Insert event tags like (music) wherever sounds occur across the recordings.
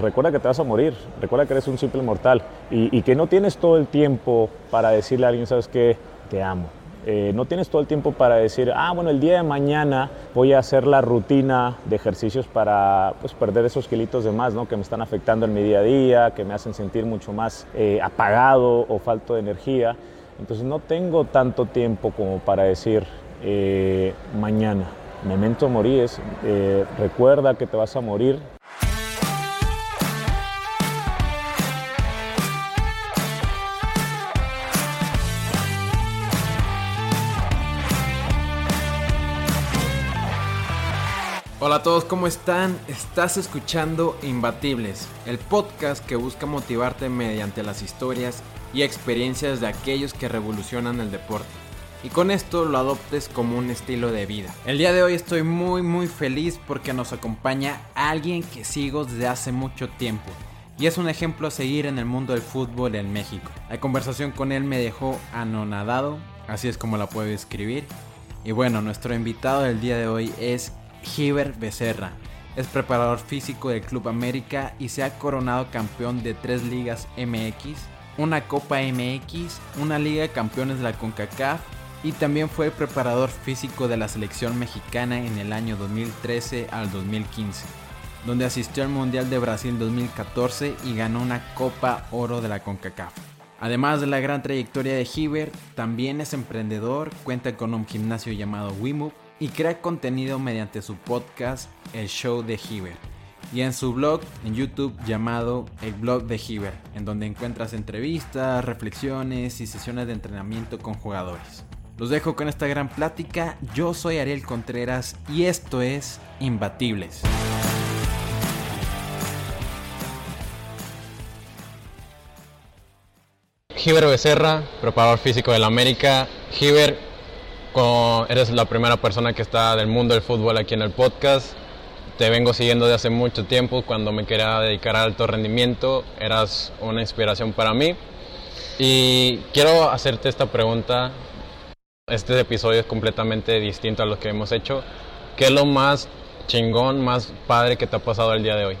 recuerda que te vas a morir, recuerda que eres un simple mortal y, que no tienes todo el tiempo para decirle a alguien, sabes qué, te amo. Eh, no tienes todo el tiempo para decir, ah, bueno, el día de mañana voy a hacer la rutina de ejercicios para pues, perder esos kilitos de más, ¿no? Que me están afectando en mi día a día, que me hacen sentir mucho más eh, apagado o falto de energía. Entonces no tengo tanto tiempo como para decir eh, mañana. Memento morir es, recuerda que te vas a morir, Hola a todos, ¿cómo están? Estás escuchando Imbatibles, el podcast que busca motivarte mediante las historias y experiencias de aquellos que revolucionan el deporte. Y con esto lo adoptes como un estilo de vida. El día de hoy estoy muy muy feliz porque nos acompaña alguien que sigo desde hace mucho tiempo. Y es un ejemplo a seguir en el mundo del fútbol en México. La conversación con él me dejó anonadado, así es como la puedo escribir. Y bueno, nuestro invitado del día de hoy es Giver Becerra. Es preparador físico del Club América y se ha coronado campeón de tres ligas MX, una Copa MX, una Liga de Campeones de la CONCACAF y también fue preparador físico de la selección mexicana en el año 2013 al 2015, donde asistió al Mundial de Brasil 2014 y ganó una Copa Oro de la CONCACAF. Además de la gran trayectoria de Giver, también es emprendedor, cuenta con un gimnasio llamado WeMove y crea contenido mediante su podcast El Show de Hiver y en su blog en YouTube llamado El Blog de Hiver, en donde encuentras entrevistas, reflexiones y sesiones de entrenamiento con jugadores. Los dejo con esta gran plática, yo soy Ariel Contreras y esto es Imbatibles. Hiver Becerra, preparador físico del América. Eres la primera persona que está del mundo del fútbol aquí en el podcast. Te vengo siguiendo de hace mucho tiempo. Cuando me quería dedicar al alto rendimiento, eras una inspiración para mí. Y quiero hacerte esta pregunta. Este episodio es completamente distinto a lo que hemos hecho. ¿Qué es lo más chingón, más padre que te ha pasado el día de hoy?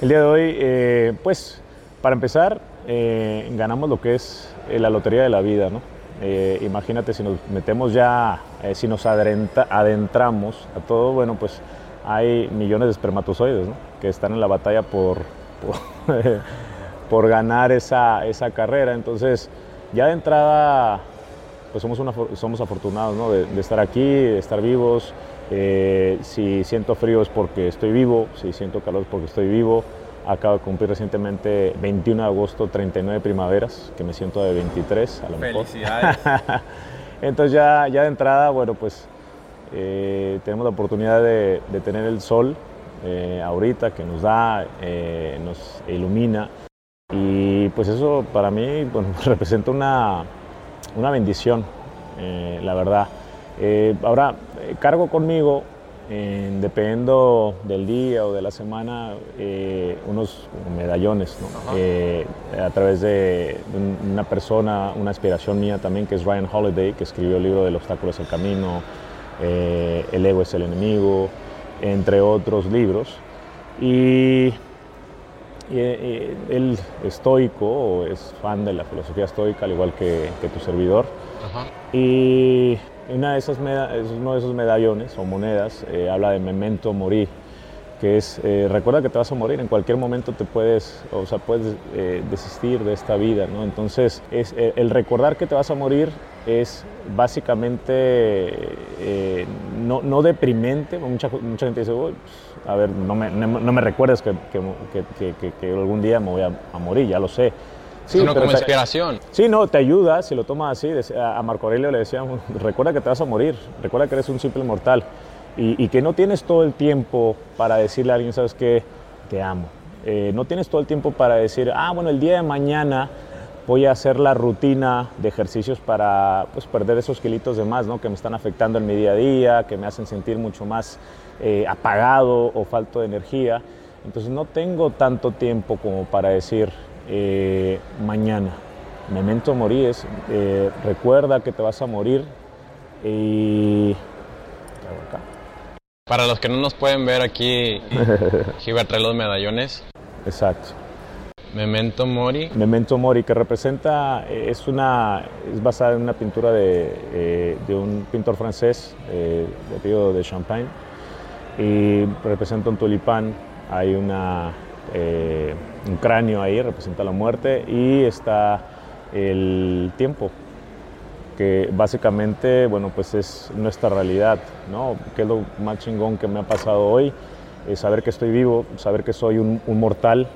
El día de hoy, eh, pues, para empezar, eh, ganamos lo que es eh, la lotería de la vida, ¿no? Eh, imagínate si nos metemos ya, eh, si nos adentramos a todo, bueno, pues hay millones de espermatozoides que están en la batalla por, (laughs) por, ganar esa, esa, carrera. Entonces, ya de entrada, pues somos, somos afortunados de, estar aquí, de estar vivos. Eh, si siento frío es porque estoy vivo, si siento calor es porque estoy vivo. Acabo de cumplir recientemente 21 de agosto 39 primaveras, que me siento de 23 a lo mejor. Felicidades. (laughs) Entonces ya, ya de entrada, bueno, pues eh, tenemos la oportunidad de, tener el sol eh, ahorita que nos da, eh, nos ilumina. Y pues eso para mí bueno, (laughs) representa una, una bendición, la verdad. ahora, cargo conmigo dependiendo del día o de la semana, eh, unos medallones eh, a través de una persona, una inspiración mía también, que es Ryan Holiday, que escribió el libro del obstáculo es el camino, eh, El ego es el enemigo, entre otros libros. Y, él estoico, es fan de la filosofía estoica, al igual que, tu servidor. Y una de esas uno de esos medallones o monedas eh, habla de memento morir, que es eh, recuerda que te vas a morir, en cualquier momento te puedes, o sea, puedes eh, desistir de esta vida, ¿no? Entonces, es, el recordar que te vas a morir es básicamente no, no, deprimente, mucha, mucha gente dice, pues, a ver, no me, no me recuerdes que, que, que, algún día me voy a morir, ya lo sé Sí, sino como inspiración. Sí, no, te ayuda, si lo tomas así. A Marco Aurelio le decíamos, recuerda que te vas a morir, recuerda que eres un simple mortal y, que no tienes todo el tiempo para decirle a alguien, sabes qué, te amo. Eh, no tienes todo el tiempo para decir, ah, bueno, el día de mañana voy a hacer la rutina de ejercicios para pues, perder esos kilitos de más, ¿no? que me están afectando en mi día a día, que me hacen sentir mucho más eh, apagado o falto de energía. Entonces no tengo tanto tiempo como para decir, eh, mañana. Memento morir es, eh, recuerda que te vas a morir y... Para los que no nos pueden ver aquí, (laughs) Gilbert trae los medallones. Exacto. Memento Mori. Memento Mori, que representa, es, una, es basada en una pintura de, eh, de un pintor francés, eh, de apellido de Champagne, y representa un tulipán, hay una, eh, un cráneo ahí, representa la muerte, y está el tiempo, que básicamente, bueno, pues es nuestra realidad, ¿no? Que es lo más chingón que me ha pasado hoy, es saber que estoy vivo, saber que soy un, un mortal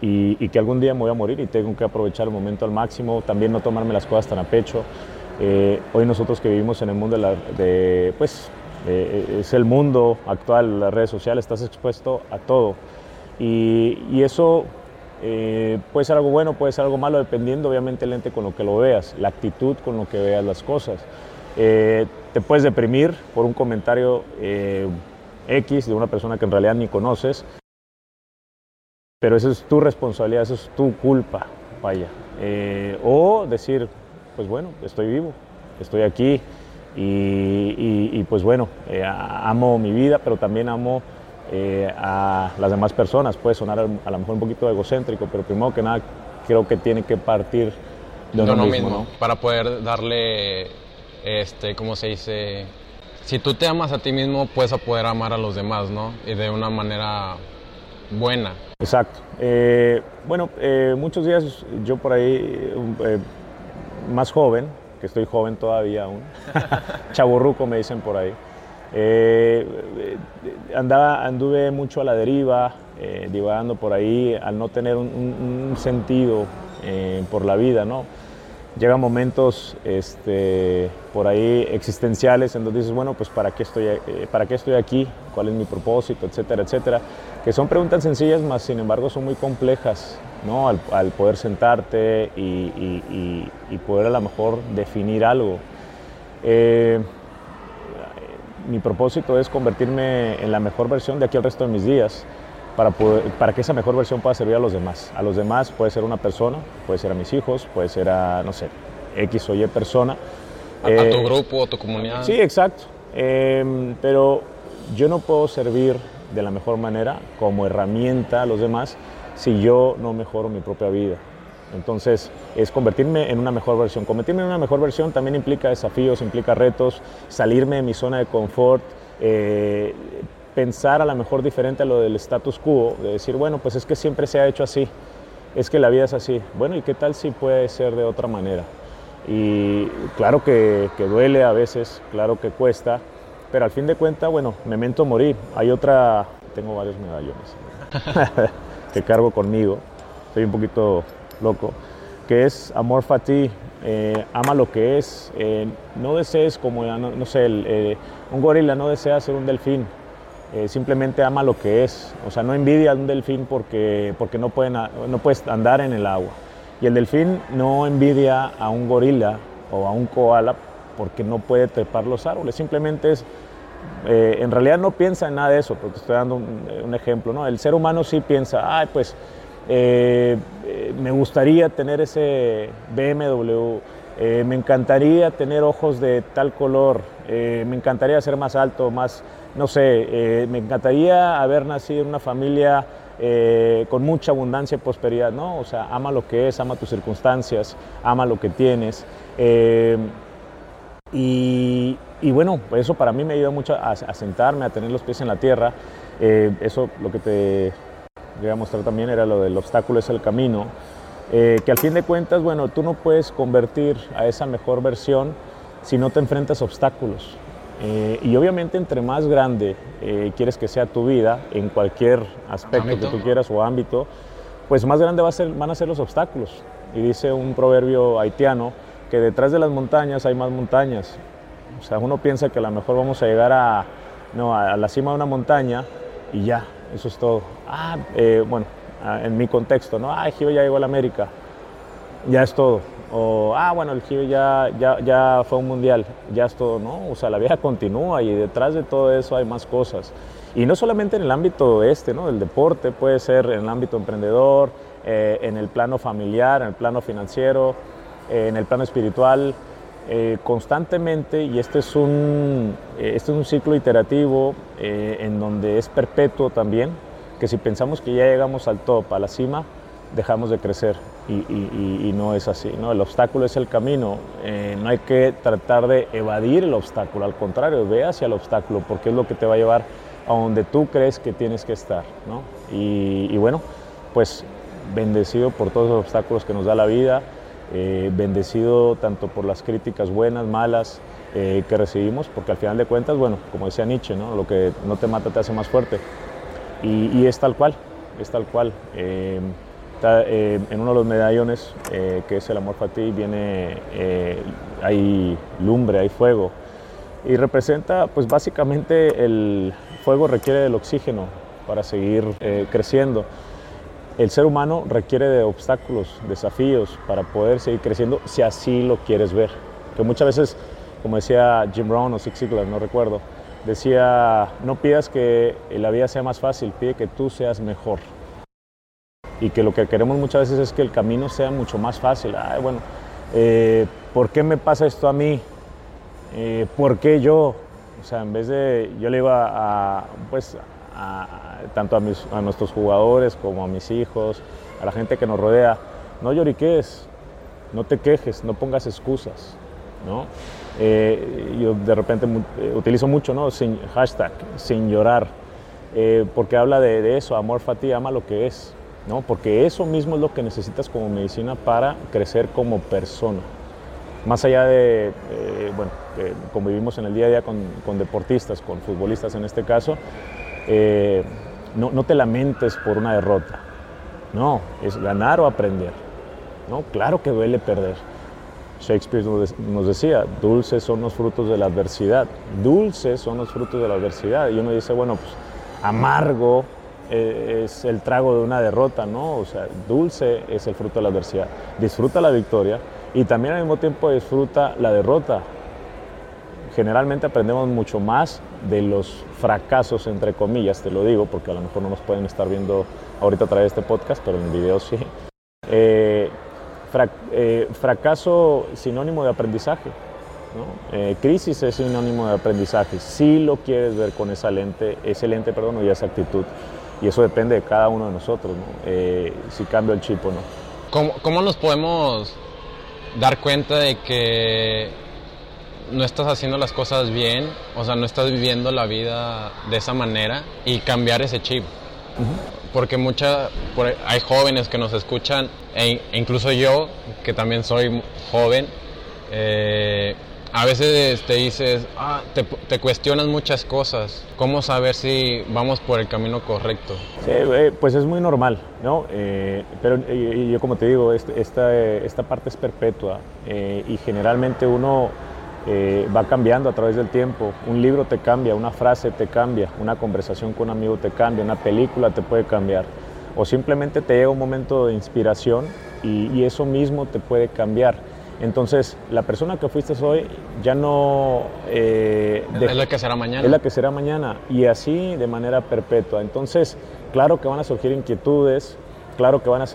y, que algún día me voy a morir y tengo que aprovechar el momento al máximo, también no tomarme las cosas tan a pecho. Eh, hoy nosotros que vivimos en el mundo de, la, de pues, eh, es el mundo actual, las redes sociales, estás expuesto a todo. Y, y eso eh, puede ser algo bueno, puede ser algo malo, dependiendo obviamente el ente con lo que lo veas, la actitud con lo que veas las cosas. te puedes deprimir por un comentario X de una persona que en realidad ni conoces pero eso es tu responsabilidad, eso es tu culpa, vaya. Eh, o decir, pues bueno, estoy vivo, estoy aquí y, pues bueno, eh, amo mi vida, pero también amo eh, a las demás personas. Puede sonar a lo mejor un poquito egocéntrico, pero primero que nada creo que tiene que partir de uno, mismo, para poder darle, este, ¿cómo se dice? Si tú te amas a ti mismo, puedes poder amar a los demás, ¿no? Y de una manera buena. Exacto. Eh, bueno, eh, muchos días yo por ahí, eh, más joven, que estoy joven todavía aún, (laughs) chaburruco me dicen por ahí, andaba, anduve mucho a la deriva, divagando por ahí, al no tener un, un sentido por la vida, ¿no? llegan momentos este, por ahí existenciales en donde dices, bueno, pues ¿para qué, estoy, eh, ¿para qué estoy aquí? ¿Cuál es mi propósito? Etcétera, etcétera. Que son preguntas sencillas, más sin embargo son muy complejas, ¿no? Al, poder sentarte y, poder a lo mejor definir algo. Eh, mi propósito es convertirme en la mejor versión de aquí al resto de mis días para, para que esa mejor versión pueda servir a los demás. A los demás puede ser una persona, puede ser a mis hijos, puede ser a, no sé, X o Y persona. A, tu eh, grupo, a tu comunidad. Sí, exacto. Em, pero yo no puedo servir de la mejor manera como herramienta a los demás si yo no mejoro mi propia vida. Entonces, es convertirme en una mejor versión. Convertirme en una mejor versión también implica desafíos, implica retos, salirme de mi zona de confort, eh, pensar a lo mejor diferente a lo del status quo, de decir, bueno, pues es que siempre se ha hecho así, es que la vida es así. Bueno, ¿y qué tal si puede ser de otra manera? Y claro que, duele a veces, claro que cuesta, pero al fin de cuentas, bueno, memento morir. Hay otra, tengo varios medallones (laughs) (laughs) que cargo conmigo, estoy un poquito loco, que es amor fati, eh, ama lo que es, eh, no desees como, no, sé, eh, un gorila no desea ser un delfín, eh, simplemente ama lo que es. O sea, no envidia a un delfín porque, porque no, pueden, no puedes andar en el agua. Y el delfín no envidia a un gorila o a un koala porque no puede trepar los árboles. Simplemente es, eh, en realidad no piensa en nada de eso, porque estoy dando un, ejemplo. ¿no? El ser humano sí piensa, ay, pues eh, me gustaría tener ese BMW, me encantaría tener ojos de tal color, me encantaría ser más alto, más no sé, eh, me encantaría haber nacido en una familia eh, con mucha abundancia y prosperidad, ¿no? O sea, ama lo que es, ama tus circunstancias, ama lo que tienes. Eh, y, bueno, eso para mí me ayuda mucho a, sentarme, a tener los pies en la tierra. eso lo que te quería mostrar también era lo del obstáculo es el camino. que al fin de cuentas, bueno, tú no puedes convertir a esa mejor versión si no te enfrentas a obstáculos. Eh, y obviamente entre más grande eh, quieres que sea tu vida, en cualquier aspecto que tú quieras o ámbito, pues más grande va a ser, van a ser los obstáculos. Y dice un proverbio haitiano que detrás de las montañas hay más montañas. O sea, uno piensa que a lo mejor vamos a llegar a, no, a la cima de una montaña y ya, eso es todo. Ah, eh, bueno, en mi contexto, ¿no? Ah, Gio ya llegó a la América, ya es todo o, ah, bueno, el Giro ya, ya, ya fue un mundial, ya es todo, ¿no? O sea, la vida (laughs) continúa y detrás de todo eso hay más cosas. Y no solamente en el ámbito este, ¿no? Del deporte, puede ser en el ámbito emprendedor, eh, en el plano familiar, en el plano financiero, eh, en el plano espiritual, eh, constantemente, y este es un, este es un ciclo iterativo en donde es perpetuo también, que si pensamos que ya llegamos al top, a la cima, dejamos de crecer y, no es así. ¿no? El obstáculo es el camino, eh, no hay que tratar de evadir el obstáculo, al contrario, ve hacia el obstáculo porque es lo que te va a llevar a donde tú crees que tienes que estar. ¿no? Y, bueno, pues bendecido por todos los obstáculos que nos da la vida, eh, bendecido tanto por las críticas buenas, malas eh, que recibimos, porque al final de cuentas, bueno, como decía Nietzsche, ¿no? lo que no te mata te hace más fuerte. Y, y es tal cual, es tal cual. Eh, en uno de los medallones, eh, que es el amor ti viene, eh, hay lumbre, hay fuego. Y representa, pues básicamente el fuego requiere del oxígeno para seguir creciendo. El ser humano requiere de obstáculos, desafíos para poder seguir creciendo si así lo quieres ver. Que muchas veces, como decía Jim Brown o Zig Ziglar, no recuerdo, decía, no pidas que la vida sea más fácil, pide que tú seas mejor y que lo que queremos muchas veces es que el camino sea mucho más fácil. Ay, bueno, eh, ¿por qué me pasa esto a mí? Eh, ¿Por qué yo? O sea, en vez de, yo le iba a, pues, tanto a, nuestros jugadores como a mis hijos, a la gente que nos rodea, no lloriques, no te quejes, no pongas excusas, ¿no? Eh, yo de repente utilizo mucho, ¿no? Sin, hashtag, sin llorar, porque habla de, de eso, amor fati, ama lo que es, ¿no? porque eso mismo es lo que necesitas como medicina para crecer como persona. Más allá de, eh, bueno, convivimos en el día a día con, deportistas, con futbolistas en este caso, eh, no, te lamentes por una derrota, no, es ganar o aprender. ¿no? Claro que duele perder. Shakespeare nos decía, dulces son los frutos de la adversidad, dulces son los frutos de la adversidad. Y uno dice, bueno, pues amargo, eh, es el trago de una derrota, ¿no? O sea, dulce es el fruto de la adversidad. Disfruta la victoria y también al mismo tiempo disfruta la derrota. Generalmente aprendemos mucho más de los fracasos, entre comillas, te lo digo, porque a lo mejor no nos pueden estar viendo ahorita a través de este podcast, pero en el video sí. Eh, eh, fracaso sinónimo de aprendizaje. crisis es sinónimo de aprendizaje. Si lo quieres ver con esa lente, ese lente, perdón, y esa actitud y eso depende de cada uno de nosotros, eh, si cambio el chip o no. ¿Cómo, ¿Cómo, nos podemos dar cuenta de que no estás haciendo las cosas bien, o sea, no estás viviendo la vida de esa manera y cambiar ese chip? Porque mucha, hay jóvenes que nos escuchan, e incluso yo, que también soy joven, eh, a veces te dices, ah, te, cuestionas muchas cosas. ¿Cómo saber si vamos por el camino correcto? Sí, pues es muy normal, ¿no? Eh, pero yo como te digo, esta, esta parte es perpetua eh, y generalmente uno eh, va cambiando a través del tiempo. Un libro te cambia, una frase te cambia, una conversación con un amigo te cambia, una película te puede cambiar. O simplemente te llega un momento de inspiración y, y eso mismo te puede cambiar. Entonces, la persona que fuiste hoy ya no... Eh, es la que será mañana. Es la que será mañana y así de manera perpetua. Entonces, claro que van a surgir inquietudes, claro que van a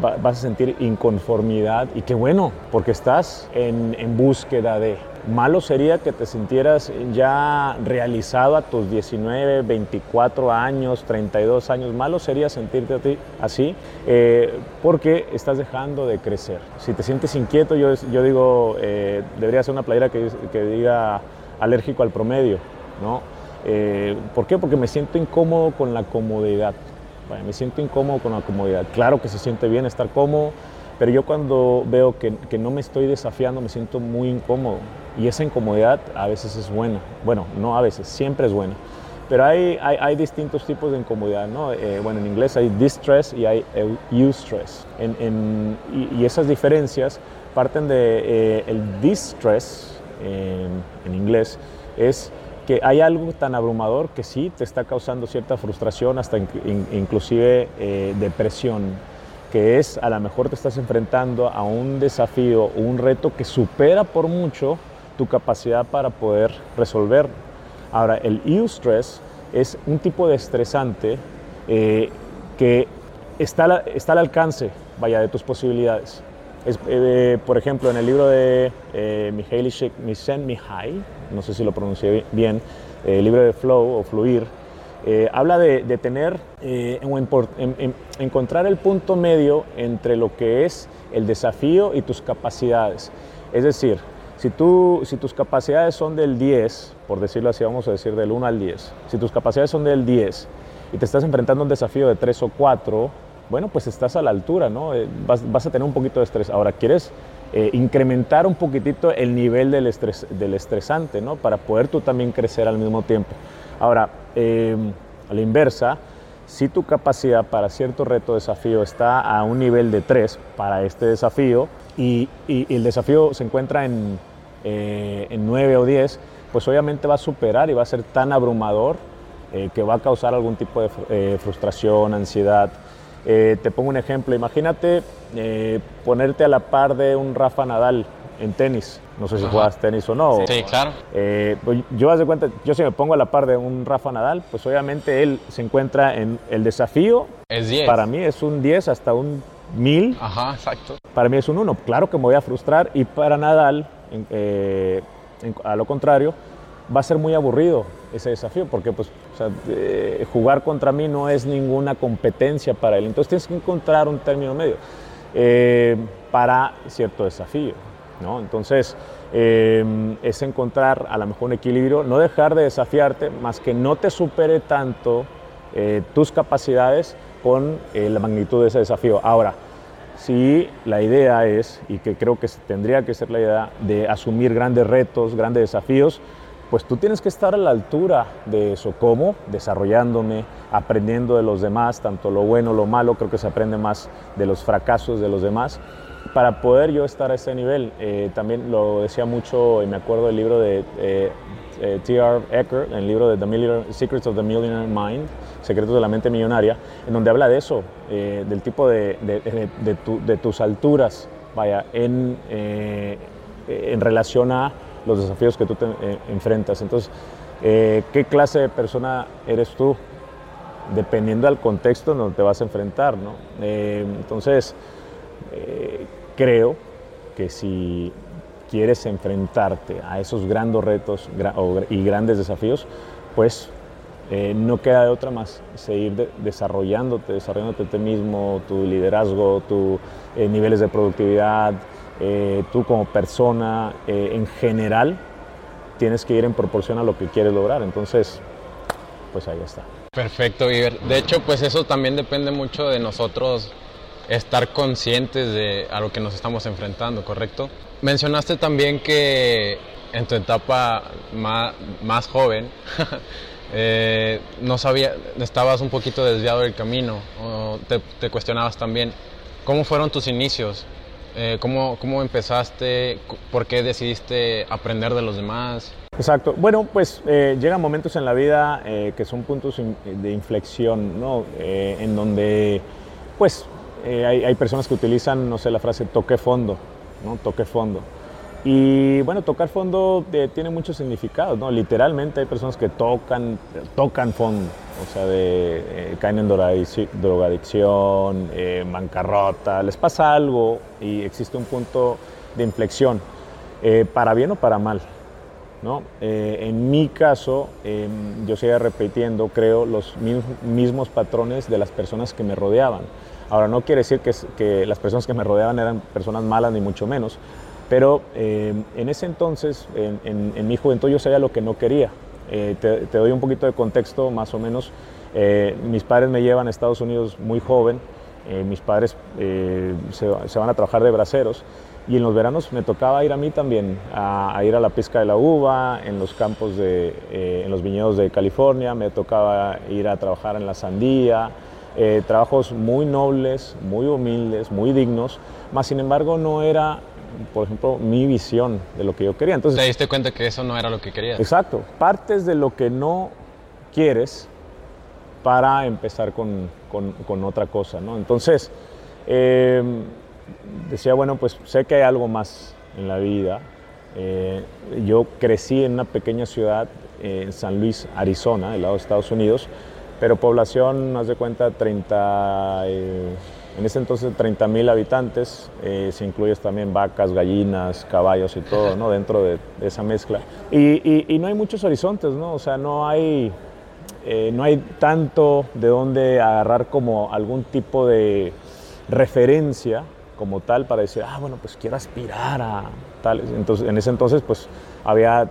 vas a sentir inconformidad y qué bueno, porque estás en, búsqueda de... Malo sería que te sintieras ya realizado a tus 19, 24 años, 32 años. Malo sería sentirte a ti así eh, porque estás dejando de crecer. Si te sientes inquieto, yo, digo, eh, debería ser una playera que, que, diga alérgico al promedio. ¿no? Eh, ¿Por qué? Porque me siento incómodo con la comodidad. Me siento incómodo con la comodidad. Claro que se siente bien estar cómodo, pero yo cuando veo que, que, no me estoy desafiando me siento muy incómodo y esa incomodidad a veces es buena. Bueno, no a veces, siempre es buena. Pero hay, hay, hay distintos tipos de incomodidad, ¿no? Eh, bueno, en inglés hay distress y hay eustress. En, en, y, esas diferencias parten de eh, el distress, en inglés, es que hay algo tan abrumador que sí te está causando cierta frustración, hasta inclusive eh, depresión que es a lo mejor te estás enfrentando a un desafío, un reto que supera por mucho tu capacidad para poder resolver. Ahora, el eustress es un tipo de estresante eh, que está, está al alcance, vaya, de tus posibilidades. Eh, por ejemplo, en el libro de eh, Mihaly Csikszentmihalyi, no sé si lo pronuncié bien, el libro de Flow o Fluir, eh, habla de, tener eh, encontrar el punto medio entre lo que es el desafío y tus capacidades. Es decir, si, tú, si tus capacidades son del 10, por decirlo así, vamos a decir del 1 al 10, si tus capacidades son del 10 y te estás enfrentando a un desafío de 3 o 4, bueno, pues estás a la altura, ¿no? Eh, vas, a tener un poquito de estrés. Ahora, ¿quieres incrementar un poquitito el nivel del, del estresante, ¿no? Para poder tú también crecer al mismo tiempo. Ahora, Em, a la inversa, si tu capacidad para cierto reto desafío está a un nivel de 3 para este desafío y, el desafío se encuentra en, eh, en 9 o 10, pues obviamente va a superar y va a ser tan abrumador eh, que va a causar algún tipo de eh, frustración, ansiedad. Te pongo un ejemplo, imagínate ponerte a la par de un Rafa Nadal en tenis. No sé si juegas tenis o no. Sí, claro. Eh, pues yo haz de cuenta, yo si me pongo a la par de un Rafa Nadal, pues obviamente él se encuentra en el desafío. Es 10. Para mí es un 10 hasta un 1000. Ajá, exacto. Para mí es un 1. Claro que me voy a frustrar y para Nadal, eh, a lo contrario, va a ser muy aburrido ese desafío porque pues eh, jugar contra mí no es ninguna competencia para él. Entonces tienes que encontrar un término medio para cierto desafío. Entonces, em, es encontrar a lo mejor un equilibrio, no dejar de desafiarte, más que no te supere tanto eh, tus capacidades con eh, la magnitud de ese desafío. Ahora, si la idea es, y que creo que tendría que ser la idea, de asumir grandes retos, grandes desafíos, pues tú tienes que estar a la altura de eso. ¿Cómo? Desarrollándome, aprendiendo de los demás, tanto lo bueno, lo malo, creo que se aprende más de los fracasos de los demás para poder yo estar a ese nivel. Eh, también lo decía mucho, y me acuerdo del libro de eh, eh, T.R. Ecker, el libro de the Secrets of the Millionaire Mind, Secretos de la Mente Millonaria, en donde habla de eso, del tipo de, tus alturas, vaya, en, en relación a los desafíos que tú te enfrentas. Entonces, ¿qué clase de persona eres tú? Dependiendo del contexto en donde te vas a enfrentar, ¿no? entonces, creo que si quieres enfrentarte a esos grandes retos y grandes desafíos, pues eh, no queda de otra más seguir desarrollándote, desarrollándote ti mismo, tu liderazgo, tus eh, niveles de productividad, eh, tú como persona en general, tienes que ir en proporción a lo que quieres lograr. Entonces, pues ahí está. Perfecto, Iber. De hecho, pues eso también depende mucho de nosotros estar conscientes de a lo que nos estamos enfrentando, ¿correcto? Mencionaste también que en tu etapa más, joven (laughs) eh, no sabía, estabas un poquito desviado del camino, o te, cuestionabas también. ¿Cómo fueron tus inicios? Eh, ¿cómo, ¿Cómo empezaste? ¿Por qué decidiste aprender de los demás? Exacto. Bueno, pues eh, llegan momentos en la vida que son puntos de inflexión, ¿no? en donde, pues, eh, hay, personas que utilizan, no sé, la frase toque fondo, ¿no? Toque fondo. Y bueno, tocar fondo eh, tiene muchos significados, ¿no? Literalmente hay personas que tocan, tocan fondo, o sea, de, eh, caen en drogadicción, bancarrota, les pasa algo y existe un punto de inflexión, para bien o para mal. ¿no? en mi caso, em, yo seguía repitiendo, creo, los mismos patrones de las personas que me rodeaban. Ahora, no quiere decir que, que las personas que me rodeaban eran personas malas, ni mucho menos, pero eh, en ese entonces, en, mi juventud, yo sabía lo que no quería. Eh, te, doy un poquito de contexto, más o menos. Eh, mis padres me llevan a Estados Unidos muy joven. mis padres se, van a trabajar de braceros. Y en los veranos me tocaba ir a mí también, a, ir a la pesca de la uva, en los campos de, en los viñedos de California, me tocaba ir a trabajar en la sandía, eh, trabajos muy nobles, muy humildes, muy dignos, más sin embargo no era, por ejemplo, mi visión de lo que yo quería. Entonces, ¿Te diste cuenta que eso no era lo que querías? Exacto, partes de lo que no quieres para empezar con, con, otra cosa, ¿no? Entonces, em, decía, bueno, pues sé que hay algo más en la vida. Eh, yo crecí en una pequeña ciudad, en San Luis, Arizona, del lado de Estados Unidos, pero población, más de cuenta, 30, eh, en ese entonces 30 mil habitantes, eh, si incluyes también vacas, gallinas, caballos y todo, ¿no? Dentro de, esa mezcla. Y, no hay muchos horizontes, ¿no? O sea, no hay, eh, no hay tanto de dónde agarrar como algún tipo de referencia como tal para decir, ah, bueno, pues quiero aspirar a tal. Entonces, en ese entonces, pues había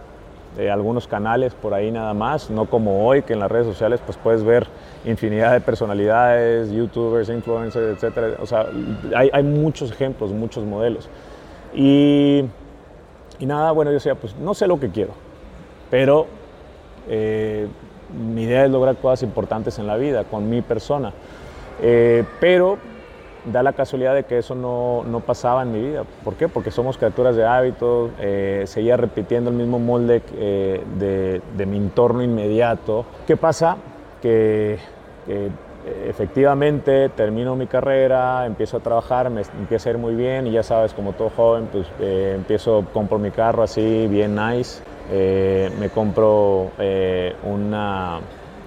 eh, algunos canales por ahí nada más, no como hoy que en las redes sociales pues puedes ver infinidad de personalidades, youtubers, influencers, etcétera. O sea, hay, hay muchos ejemplos, muchos modelos. Y, y, nada, bueno, yo decía, pues no sé lo que quiero, pero eh, mi idea es lograr cosas importantes en la vida con mi persona. Eh, pero da la casualidad de que eso no, no, pasaba en mi vida. ¿Por qué? Porque somos criaturas de hábitos, eh, seguía repitiendo el mismo molde eh, de, de, mi entorno inmediato. ¿Qué pasa? Que, que efectivamente termino mi carrera, empiezo a trabajar, me empieza a ir muy bien y ya sabes, como todo joven, pues eh, empiezo, compro mi carro así, bien nice, eh, me compro eh, una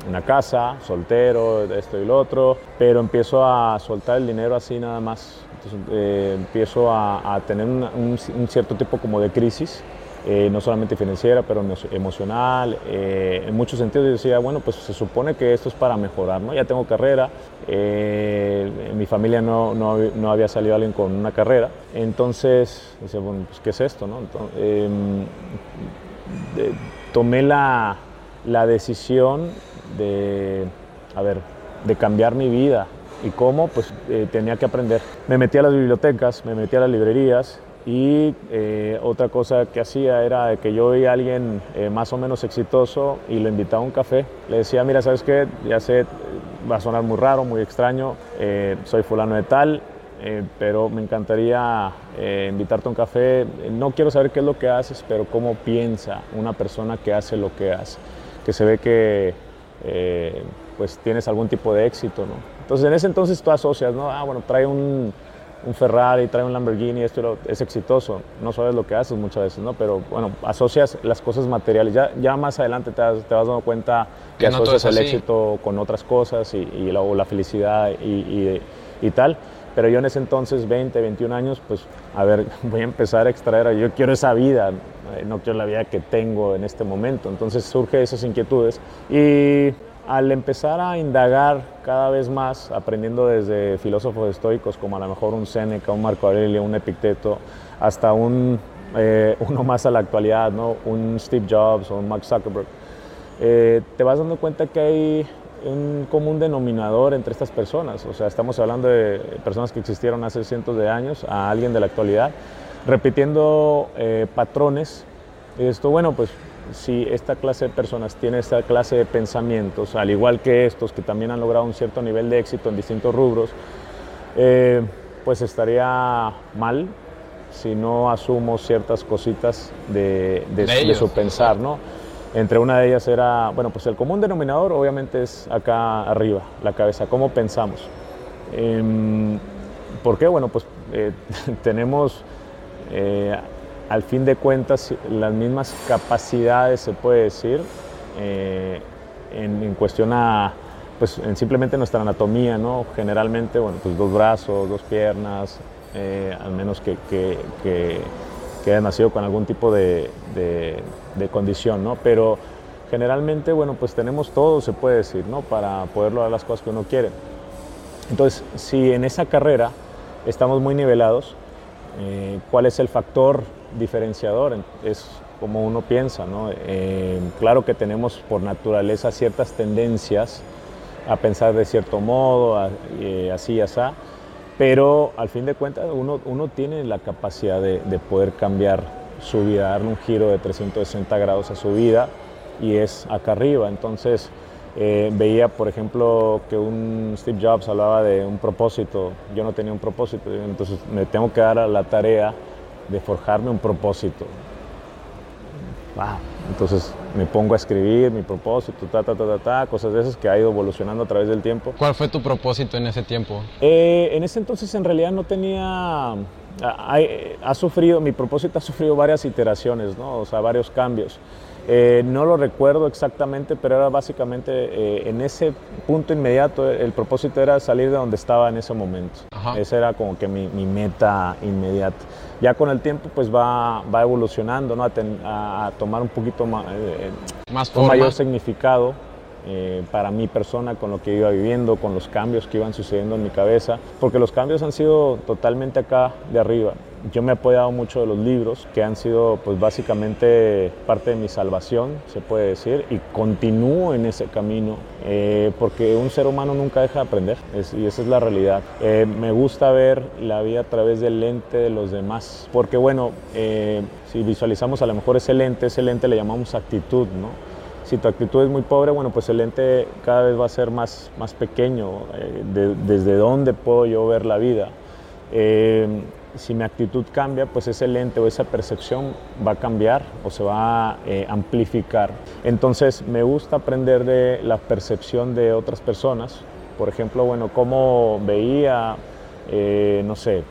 una casa, soltero, esto y lo otro, pero empiezo a soltar el dinero así nada más. Entonces, eh, empiezo a, a tener una, un, un, cierto tipo como de crisis, eh, no solamente financiera, pero emocional. Eh, en muchos sentidos yo decía, bueno, pues se supone que esto es para mejorar, ¿no? Ya tengo carrera, eh, en mi familia no, no, no, había salido alguien con una carrera, entonces, decía, bueno, pues ¿qué es esto, no? Entonces, em, tomé la, la decisión de, a ver, de cambiar mi vida. ¿Y cómo? Pues eh, tenía que aprender. Me metí a las bibliotecas, me metí a las librerías y eh, otra cosa que hacía era que yo veía a alguien eh, más o menos exitoso y lo invitaba a un café. Le decía, mira, ¿sabes qué? Ya sé, va a sonar muy raro, muy extraño, soy fulano de tal, pero me encantaría invitarte a un café. No quiero saber qué es lo que haces, pero cómo piensa una persona que hace lo que hace, que se ve que eh, pues tienes algún tipo de éxito, ¿no? Entonces en ese entonces tú asocias, ¿no? Ah, bueno, trae un, un Ferrari, trae un Lamborghini, esto es exitoso, no sabes lo que haces muchas veces, ¿no? Pero bueno, asocias las cosas materiales, ya, ya más adelante te, vas, te vas dando cuenta que, que no asocias el éxito con otras cosas y, y la, la, felicidad y, y, y tal. Pero yo en ese entonces, 20, 21 años, pues, a ver, (laughs) voy a empezar a extraer, yo quiero esa vida, no quiero la vida que tengo en este momento. Entonces surge esas inquietudes y al empezar a indagar cada vez más, aprendiendo desde filósofos estoicos como a lo mejor un Séneca, un Marco Aurelio, un Epicteto, hasta un, eh, (laughs) uno más a la actualidad, ¿no? un Steve Jobs o un Mark Zuckerberg, eh, te vas dando cuenta que hay un común denominador entre estas personas. O sea, estamos hablando de personas que existieron hace cientos de años a alguien de la actualidad, repitiendo eh, patrones. Y esto, bueno, pues si esta clase de personas tiene esta clase de pensamientos, al igual que estos que también han logrado un cierto nivel de éxito en distintos rubros, eh, pues estaría mal si no asumo ciertas cositas de, de, de, de su pensar, ¿no? Entre una de ellas era, bueno, pues el común denominador obviamente es acá arriba, la cabeza, cómo pensamos. Eh, ¿Por qué? Bueno, pues eh, (laughs) tenemos eh, al fin de cuentas las mismas capacidades, se puede decir, eh, en, en, cuestión a, pues en simplemente nuestra anatomía, ¿no? Generalmente, bueno, pues dos brazos, dos piernas, al menos que, que, que haya nacido con algún tipo de, de, de, condición, ¿no? Pero generalmente, bueno, pues tenemos todo, se puede decir, ¿no? Para poder lograr las cosas que uno quiere. Entonces, si en esa carrera estamos muy nivelados, eh, ¿cuál es el factor diferenciador? Es como uno piensa. Eh, claro que tenemos por naturaleza ciertas tendencias a pensar de cierto modo, eh, así, así, pero al fin de cuentas uno, uno tiene la capacidad de, de, poder cambiar su vida, darle un giro de 360 grados a su vida y es acá arriba. Entonces eh, veía, por ejemplo, que un Steve Jobs hablaba de un propósito, yo no tenía un propósito, entonces me tengo que dar a la tarea de forjarme un propósito. Wow. Entonces me pongo a escribir mi propósito, ta, ta, ta, ta, ta, cosas de esas que ha ido evolucionando a través del tiempo. ¿Cuál fue tu propósito en ese tiempo? Eh, en ese entonces en realidad no tenía, ha, ha, sufrido, mi propósito ha sufrido varias iteraciones, ¿no? o sea, varios cambios. Eh, no lo recuerdo exactamente, pero era básicamente eh, en ese punto inmediato, el propósito era salir de donde estaba en ese momento. Ajá. Esa era como que mi, mi, meta inmediata. Ya con el tiempo pues va, va evolucionando, ¿no? a, ten, a, a, tomar un poquito más, eh, más un mayor significado eh, para mi persona, con lo que iba viviendo, con los cambios que iban sucediendo en mi cabeza, porque los cambios han sido totalmente acá de arriba. Yo me he apoyado mucho de los libros, que han sido pues básicamente parte de mi salvación, se puede decir, y continúo en ese camino, eh, porque un ser humano nunca deja de aprender, y esa es la realidad. Eh, me gusta ver la vida a través del lente de los demás, porque bueno, si visualizamos a lo mejor ese lente, ese lente le llamamos actitud, ¿no? Si tu actitud es muy pobre, bueno, pues el lente cada vez va a ser más, más pequeño, eh, desde dónde puedo yo ver la vida. Eh, si mi actitud cambia, pues ese lente o esa percepción va a cambiar o se va a eh, amplificar. Entonces me gusta aprender de la percepción de otras personas. Por ejemplo, bueno, cómo veía, no sé,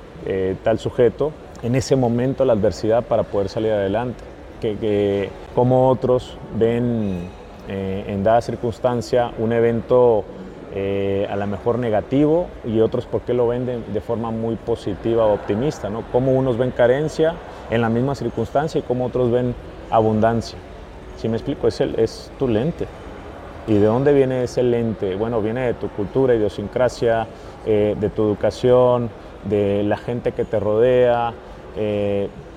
tal sujeto en ese momento la adversidad para poder salir adelante que, como otros ven eh, en dada circunstancia un evento eh, a lo mejor negativo y otros porque lo ven de, forma muy positiva o optimista, ¿no? Como unos ven carencia en la misma circunstancia y como otros ven abundancia. Si me explico, es, el, es tu lente. ¿Y de dónde viene ese lente? Bueno, viene de tu cultura, idiosincrasia, eh, de tu educación, de la gente que te rodea,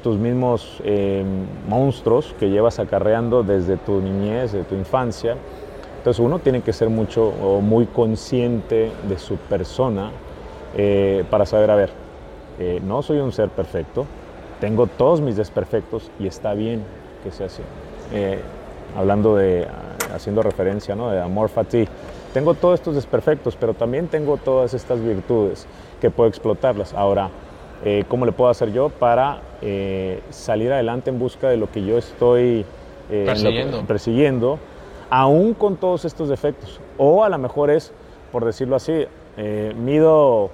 tus mismos eh, monstruos que llevas acarreando desde tu niñez, de tu infancia. Entonces uno tiene que ser mucho o muy consciente de su persona eh, para saber, a ver, eh, no soy un ser perfecto, tengo todos mis desperfectos y está bien que sea así. hablando de, haciendo referencia, ¿no? De amor fati, tengo todos estos desperfectos, pero también tengo todas estas virtudes que puedo explotarlas. Ahora, eh, cómo le puedo hacer yo para eh, salir adelante en busca de lo que yo estoy eh, persiguiendo. persiguiendo, aún con todos estos defectos. O a lo mejor es, por decirlo así, mido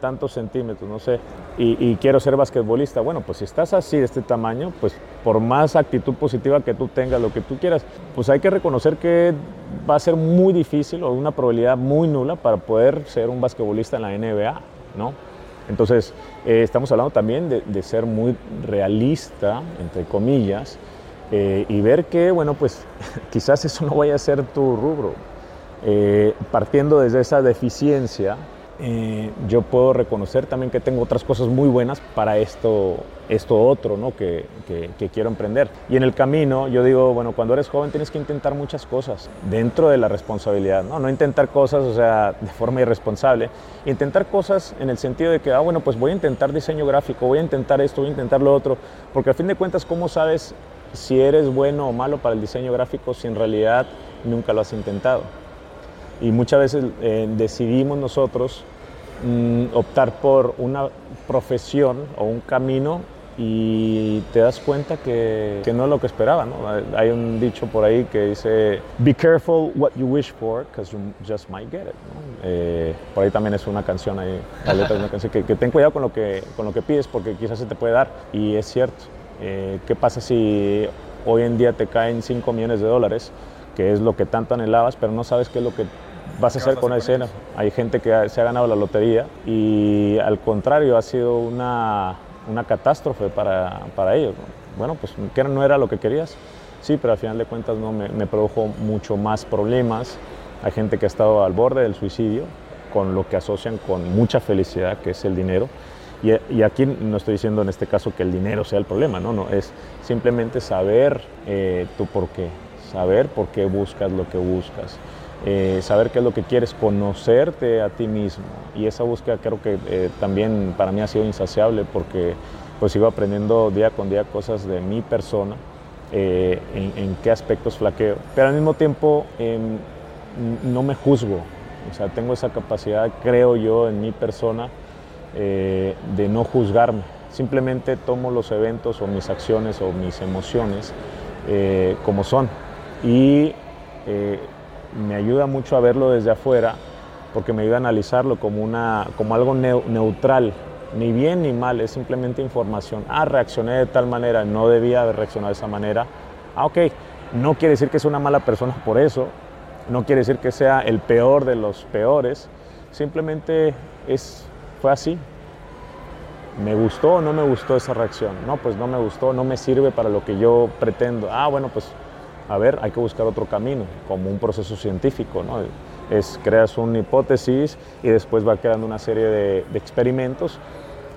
tantos centímetros, no sé, y, quiero ser basquetbolista. Bueno, pues si estás así de este tamaño, pues por más actitud positiva que tú tengas, lo que tú quieras, pues hay que reconocer que va a ser muy difícil o una probabilidad muy nula para poder ser un basquetbolista en la NBA, ¿no? Entonces, eh, estamos hablando también de, ser muy realista, entre comillas, eh, y ver que, bueno, pues (laughs) quizás eso no vaya a ser tu rubro. Eh, partiendo desde esa deficiencia, eh, yo puedo reconocer también que tengo otras cosas muy buenas para esto, esto otro ¿no? que, que, quiero emprender. Y en el camino yo digo, bueno, cuando eres joven tienes que intentar muchas cosas dentro de la responsabilidad, no, no intentar cosas, o sea, de forma irresponsable, intentar cosas en el sentido de que, ah, bueno, pues voy a intentar diseño gráfico, voy a intentar esto, voy a intentar lo otro, porque al fin de cuentas, ¿cómo sabes si eres bueno o malo para el diseño gráfico si en realidad nunca lo has intentado? Y muchas veces eh, decidimos nosotros mm, optar por una profesión o un camino y te das cuenta que, que, no es lo que esperaba. ¿no? Hay un dicho por ahí que dice, be careful what you wish for, because you just might get it. Eh, por ahí también es una canción, ahí, una canción que, que, ten cuidado con lo que, con lo que pides porque quizás se te puede dar. Y es cierto. Eh, ¿Qué pasa si hoy en día te caen 5 millones de dólares, que es lo que tanto anhelabas, pero no sabes qué es lo que vas a hacer con ese dinero. Hay gente que se ha ganado la lotería y al contrario ha sido una, una catástrofe para, para ellos. Bueno, pues que no era lo que querías, sí, pero al final de cuentas no, me, me produjo mucho más problemas. Hay gente que ha estado al borde del suicidio con lo que asocian con mucha felicidad, que es el dinero. Y, y, aquí no estoy diciendo en este caso que el dinero sea el problema, no, no, es simplemente saber eh, tu por qué, saber por qué buscas lo que buscas. Eh, saber qué es lo que quieres, conocerte a ti mismo. Y esa búsqueda creo que eh, también para mí ha sido insaciable porque pues sigo aprendiendo día con día cosas de mi persona, eh, en, qué aspectos flaqueo. Pero al mismo tiempo em, no me juzgo, o sea, tengo esa capacidad, creo yo, en mi persona de no juzgarme. Simplemente tomo los eventos o mis acciones o mis emociones como son. Y me ayuda mucho a verlo desde afuera porque me ayuda a analizarlo como, una, como algo neutral, ni bien ni mal, es simplemente información. Ah, reaccioné de tal manera, no debía haber reaccionado de esa manera. Ah, ok, no quiere decir que sea una mala persona por eso, no quiere decir que sea el peor de los peores, simplemente es, fue así. ¿Me gustó o no me gustó esa reacción? No, pues no me gustó, no me sirve para lo que yo pretendo. Ah, bueno, pues a ver, hay que buscar otro camino, como un proceso científico, ¿no? Es, creas una hipótesis y después va quedando una serie de, experimentos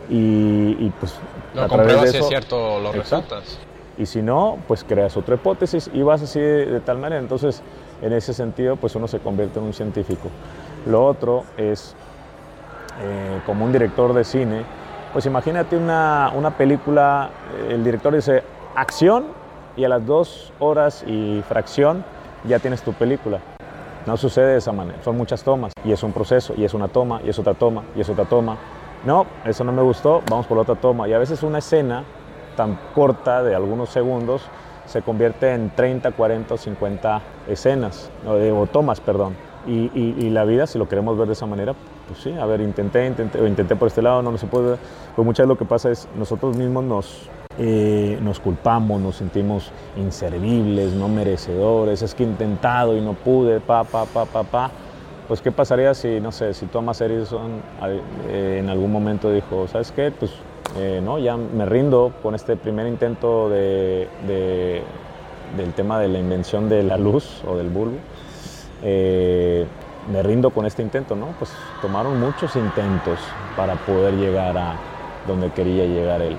y, pues a través de eso, si es cierto los resultados. Y si no, pues creas otra hipótesis y vas así de, tal manera. Entonces, en ese sentido, pues uno se convierte en un científico. Lo otro es, eh, como un director de cine, pues imagínate una, una película, el director dice, acción, y a las dos horas y fracción ya tienes tu película. No sucede de esa manera, son muchas tomas y es un proceso y es una toma y es otra toma y es otra toma. No, eso no me gustó, vamos por otra toma. Y a veces una escena tan corta de algunos segundos se convierte en 30, 40 o 50 escenas, o tomas, perdón. Y, y, la vida, si lo queremos ver de esa manera, pues sí, a ver, intenté, intenté, intenté por este lado, no, no se puede. Pues muchas veces lo que pasa es nosotros mismos nos, eh, nos culpamos, nos sentimos inservibles, no merecedores, es que he intentado y no pude, pa, pa, pa, pa, pa. Pues qué pasaría si, no sé, si Thomas Edison eh, en algún momento dijo, ¿sabes qué? Pues eh, no, ya me rindo con este primer intento de, del tema de la invención de la luz o del bulbo. me rindo con este intento, ¿no? Pues tomaron muchos intentos para poder llegar a, donde quería llegar él.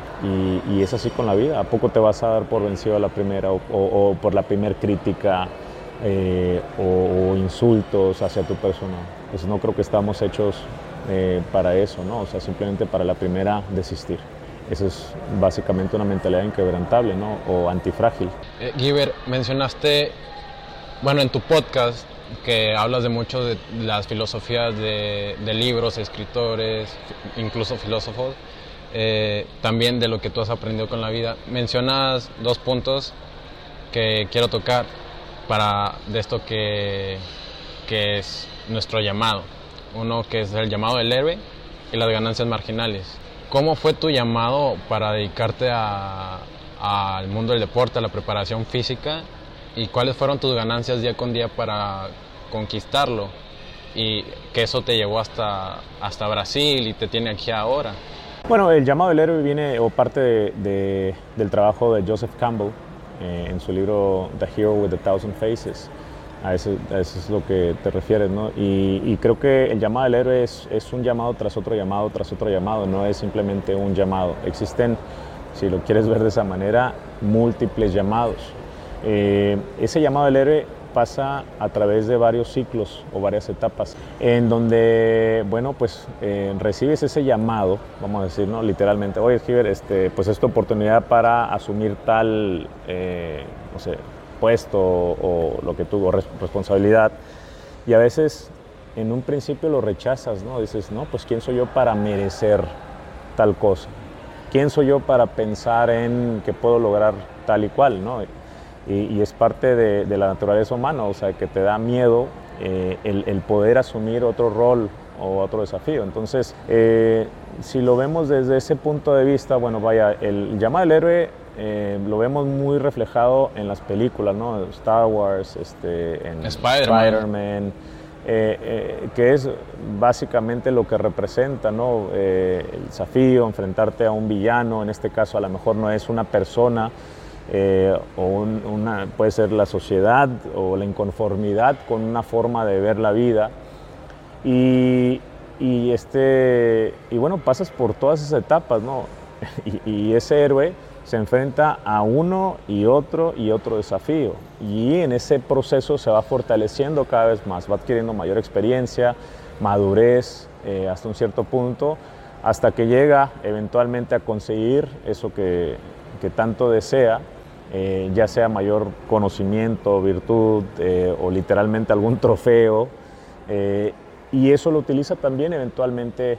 Y, es así con la vida, ¿a poco te vas a dar por vencido a la primera o, por la primera crítica eh, o, insultos hacia tu persona? Pues no creo que estamos hechos eh, para eso, ¿no? O sea, simplemente para la primera desistir. Esa es básicamente una mentalidad inquebrantable, ¿no? O antifrágil. Eh, Giver, mencionaste, bueno, en tu podcast que hablas de mucho de las filosofías de, de libros, escritores, incluso filósofos. Eh, también de lo que tú has aprendido con la vida. Mencionas dos puntos que quiero tocar para de esto que, que es nuestro llamado. Uno que es el llamado del héroe y las ganancias marginales. ¿Cómo fue tu llamado para dedicarte al mundo del deporte, a la preparación física? ¿Y cuáles fueron tus ganancias día con día para conquistarlo? Y que eso te llevó hasta, hasta Brasil y te tiene aquí ahora. Bueno, el llamado del héroe viene o parte del trabajo de Joseph Campbell eh, en su libro The Hero with a Thousand Faces. A eso, es lo que te refieres, ¿no? Y, creo que el llamado del héroe es, un llamado tras otro llamado, tras otro llamado, no es simplemente un llamado. Existen, si lo quieres ver de esa manera, múltiples llamados. Eh, ese llamado del héroe pasa a través de varios ciclos o varias etapas, en donde, bueno, pues eh, recibes ese llamado, vamos a decir, ¿no? Literalmente, oye, Giver, este, pues es tu oportunidad para asumir tal, eh, no sé, puesto o, lo que tuvo, responsabilidad. Y a veces en un principio lo rechazas, ¿no? Dices, no, pues ¿quién soy yo para merecer tal cosa? ¿Quién soy yo para pensar en que puedo lograr tal y cual, ¿no? Y, es parte de, la naturaleza humana, o sea, que te da miedo eh, el, poder asumir otro rol o otro desafío. Entonces, eh, si lo vemos desde ese punto de vista, bueno, vaya, el llamado del héroe eh, lo vemos muy reflejado en las películas, ¿no? Star Wars, este, en Spider-Man. que es básicamente lo que representa ¿no? el desafío, enfrentarte a un villano, en este caso a lo mejor no es una persona, eh, o una, puede ser la sociedad o la inconformidad con una forma de ver la vida. Y, y este, y bueno, pasas por todas esas etapas, ¿no? (laughs) Y, ese héroe se enfrenta a uno y otro y otro desafío. Y en ese proceso se va fortaleciendo cada vez más, va adquiriendo mayor experiencia, madurez eh, hasta un cierto punto, hasta que llega eventualmente a conseguir eso que, que tanto desea eh, ya sea mayor conocimiento, virtud eh, o literalmente algún (laughs) trofeo. Eh, y eso lo utiliza también eventualmente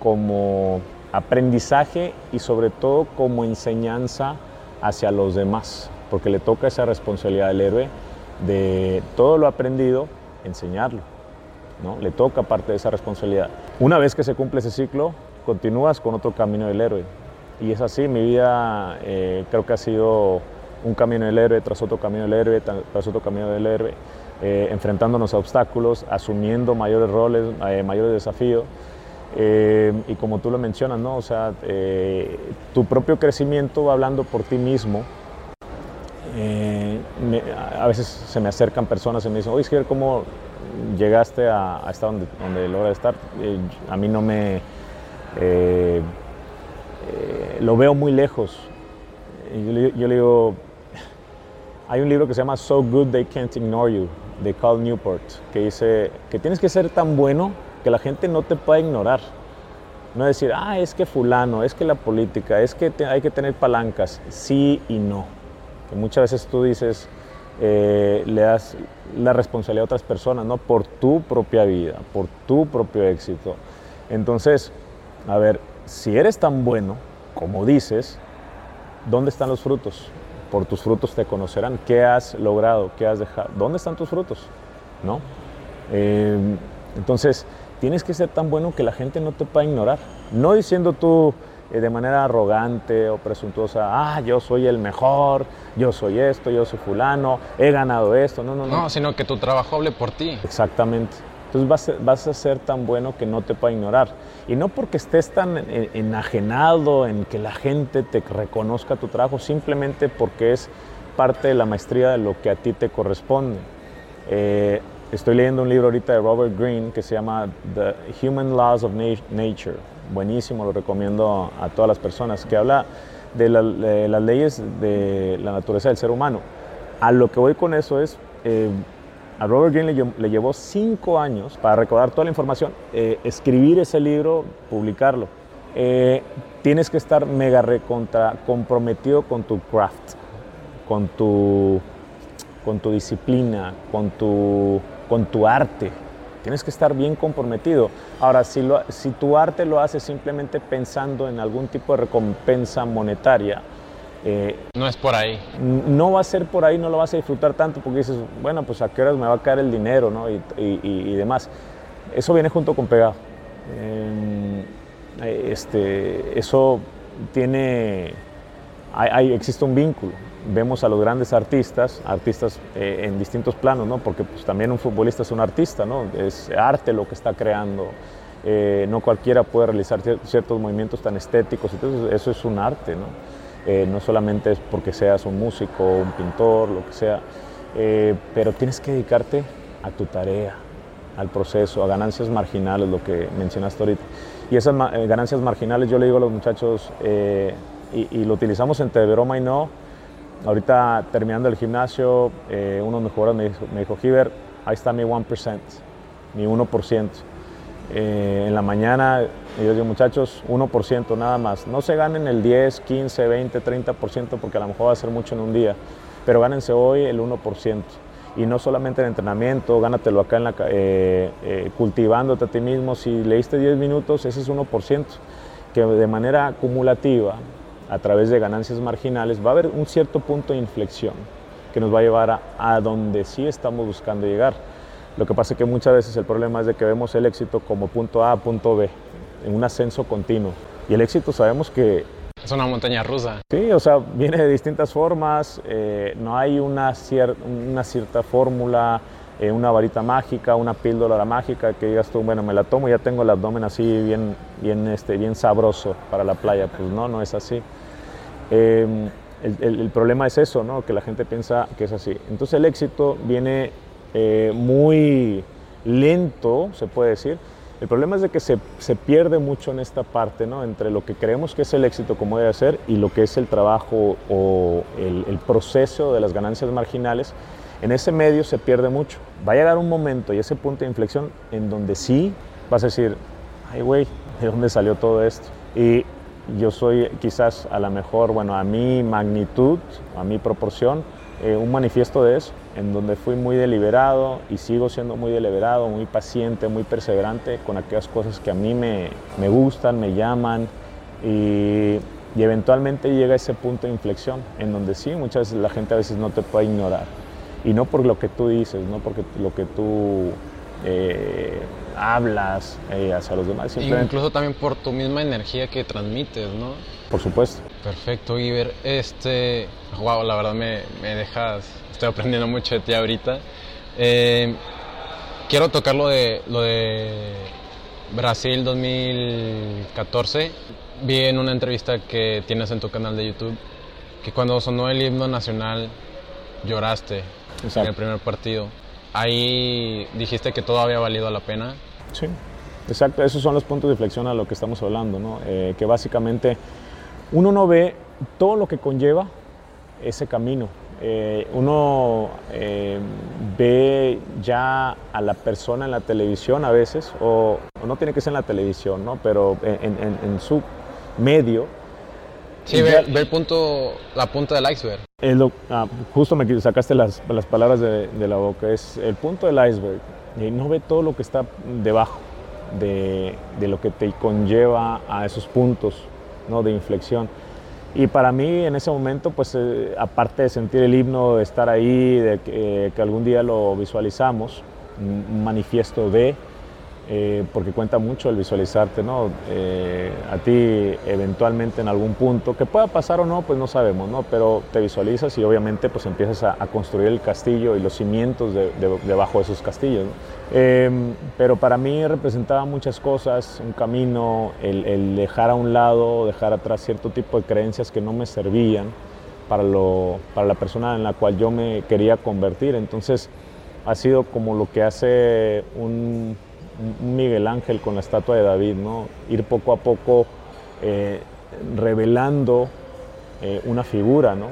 como aprendizaje y sobre todo como enseñanza hacia los demás, porque le toca esa responsabilidad al héroe de todo lo aprendido, enseñarlo. ¿no? Le toca parte de esa responsabilidad. Una vez que se cumple ese ciclo, continúas con otro camino del héroe. Y es así, mi vida creo que ha sido un camino del héroe tras otro camino del héroe, tras otro camino del héroe, eh, enfrentándonos a obstáculos, asumiendo mayores roles, eh, mayores desafíos. Eh, y como tú lo mencionas, ¿no? O sea, tu propio crecimiento va hablando por ti mismo. a veces se me acercan personas y me dicen, oye, ¿cómo llegaste a, estar donde, donde logra estar? a mí no me... Eh, eh, lo veo muy lejos. Yo, le digo, hay un libro que se llama So Good They Can't Ignore You, de Carl Newport, que dice que tienes que ser tan bueno que la gente no te pueda ignorar. No decir, ah, es que fulano, es que la política, es que hay que tener palancas, sí y no. Que muchas veces tú dices, eh, le das la responsabilidad a otras personas, ¿no? Por tu propia vida, por tu propio éxito. Entonces, a ver, si eres tan bueno como dices, ¿dónde están los frutos? Por tus frutos te conocerán. ¿Qué has logrado? ¿Qué has dejado? ¿Dónde están tus frutos? ¿No? Eh, entonces, tienes que ser tan bueno que la gente no te pueda ignorar. No diciendo tú eh, de manera arrogante o presuntuosa, ah, yo soy el mejor, yo soy esto, yo soy fulano, he ganado esto. No, no, no. No, sino que tu trabajo hable por ti. Exactamente. Entonces vas, vas a ser tan bueno que no te pueda ignorar. Y no porque estés tan enajenado en que la gente te reconozca tu trabajo, simplemente porque es parte de la maestría de lo que a ti te corresponde. Eh, Estoy leyendo un libro ahorita de Robert Greene que se llama The Human Laws of Nature. Buenísimo, lo recomiendo a todas las personas, que habla de, las leyes de la naturaleza del ser humano. A lo que voy con eso es, eh, a Robert Greene le, llevó cinco años para recordar toda la información, eh, escribir ese libro, publicarlo. Eh, tienes que estar mega recontra comprometido con tu craft, con tu, con tu disciplina, con tu con tu arte. Tienes que estar bien comprometido. Ahora, si, lo, si tu arte lo haces simplemente pensando en algún tipo de recompensa monetaria, eh, no es por ahí. No va a ser por ahí, no lo vas a disfrutar tanto porque dices, bueno, pues a qué horas me va a caer el dinero ¿no? y, y, demás. Eso viene junto con pegado. Em, este, eso tiene, hay, existe un vínculo vemos a los grandes artistas, artistas eh, en distintos planos, ¿no? porque pues, también un futbolista es un artista, ¿no? es arte lo que está creando. Eh, no cualquiera puede realizar ciertos movimientos tan estéticos, entonces eso es un arte, ¿no? Eh, no solamente es porque seas un músico, un pintor, lo que sea, pero tienes que dedicarte a tu tarea, al proceso, a ganancias marginales, lo que mencionaste ahorita. Y esas ganancias marginales yo le digo a los muchachos, y, y, lo utilizamos entre broma y no, Ahorita terminando el gimnasio, eh, uno de mis jugadores me dijo, me ahí está mi 1%, mi 1%. Eh, en la mañana, yo digo, muchachos, 1% nada más. No se ganen el 10, 15, 20, 30% porque a lo mejor va a ser mucho en un día, pero gánense hoy el 1%. Y no solamente en entrenamiento, gánatelo acá en la, eh, cultivándote a ti mismo. Si leíste 10 minutos, ese es 1%, que de manera acumulativa a través de ganancias marginales, va a haber un cierto punto de inflexión que nos va a llevar a, donde sí estamos buscando llegar. Lo que pasa es que muchas veces el problema es de que vemos el éxito como punto A, punto B, en un ascenso continuo. Y el éxito sabemos que... Es una montaña rusa. Sí, o sea, viene de distintas formas, eh, no hay una, una cierta fórmula, eh, una varita mágica, una píldora mágica que digas tú, bueno, me la tomo ya tengo el abdomen así bien, bien, este, bien sabroso para la playa. Pues no, no es así. Em, el, problema es eso, ¿no? que la gente piensa que es así. Entonces el éxito viene eh, muy lento, se puede decir. El problema es de que se, se, pierde mucho en esta parte, ¿no? entre lo que creemos que es el éxito como debe ser y lo que es el trabajo o el, el proceso de las ganancias marginales en ese medio se pierde mucho. Va a llegar un momento y ese punto de inflexión en donde sí vas a decir, ay güey, ¿de dónde salió todo esto? Y yo soy quizás a lo mejor, bueno, a mi magnitud, a mi proporción, eh, un manifiesto de eso, en donde fui muy deliberado y sigo siendo muy deliberado, muy paciente, muy perseverante con aquellas cosas que a mí me, me gustan, me llaman y, y eventualmente llega ese punto de inflexión en donde sí, muchas veces la gente a veces no te puede ignorar. Y no por lo que tú dices, no porque lo que tú eh, hablas eh, hacia los demás. Incluso también por tu misma energía que transmites, ¿no? Por supuesto. Perfecto, Iber. Este, wow, la verdad me, me dejas, estoy aprendiendo mucho de ti ahorita. Eh, quiero tocar lo de, lo de Brasil 2014. Vi en una entrevista que tienes en tu canal de YouTube que cuando sonó el himno nacional lloraste en el primer partido. Ahí dijiste que todo había valido la pena. Sí, exacto. Esos son los puntos de inflexión a lo que estamos hablando, ¿no? Eh, que básicamente uno no ve todo lo que conlleva ese camino. Eh, uno eh, ve ya a la persona en la televisión a veces, o, no tiene que ser en la televisión, ¿no? pero en, su medio. Sí, ve, el punto, la punta del iceberg. Ah, justo me sacaste las, las palabras de, de, la boca, es el punto del iceberg, y no ve todo lo que está debajo de, de lo que te conlleva a esos puntos ¿no? de inflexión. Y para mí en ese momento, pues eh, aparte de sentir el himno, de estar ahí, de que, que algún día lo visualizamos, un manifiesto de, eh, porque cuenta mucho el visualizarte, ¿no? Eh, a ti eventualmente en algún punto, que pueda pasar o no, pues no sabemos, ¿no? Pero te visualizas y obviamente pues empiezas a, construir el castillo y los cimientos de, debajo de esos castillos. Em, pero para mí representaba muchas cosas, un camino, el, el, dejar a un lado, dejar atrás cierto tipo de creencias que no me servían para, lo, para la persona en la cual yo me quería convertir. Entonces ha sido como lo que hace un Miguel Ángel con la estatua de David, ¿no? ir poco a poco eh, revelando eh, una figura ¿no?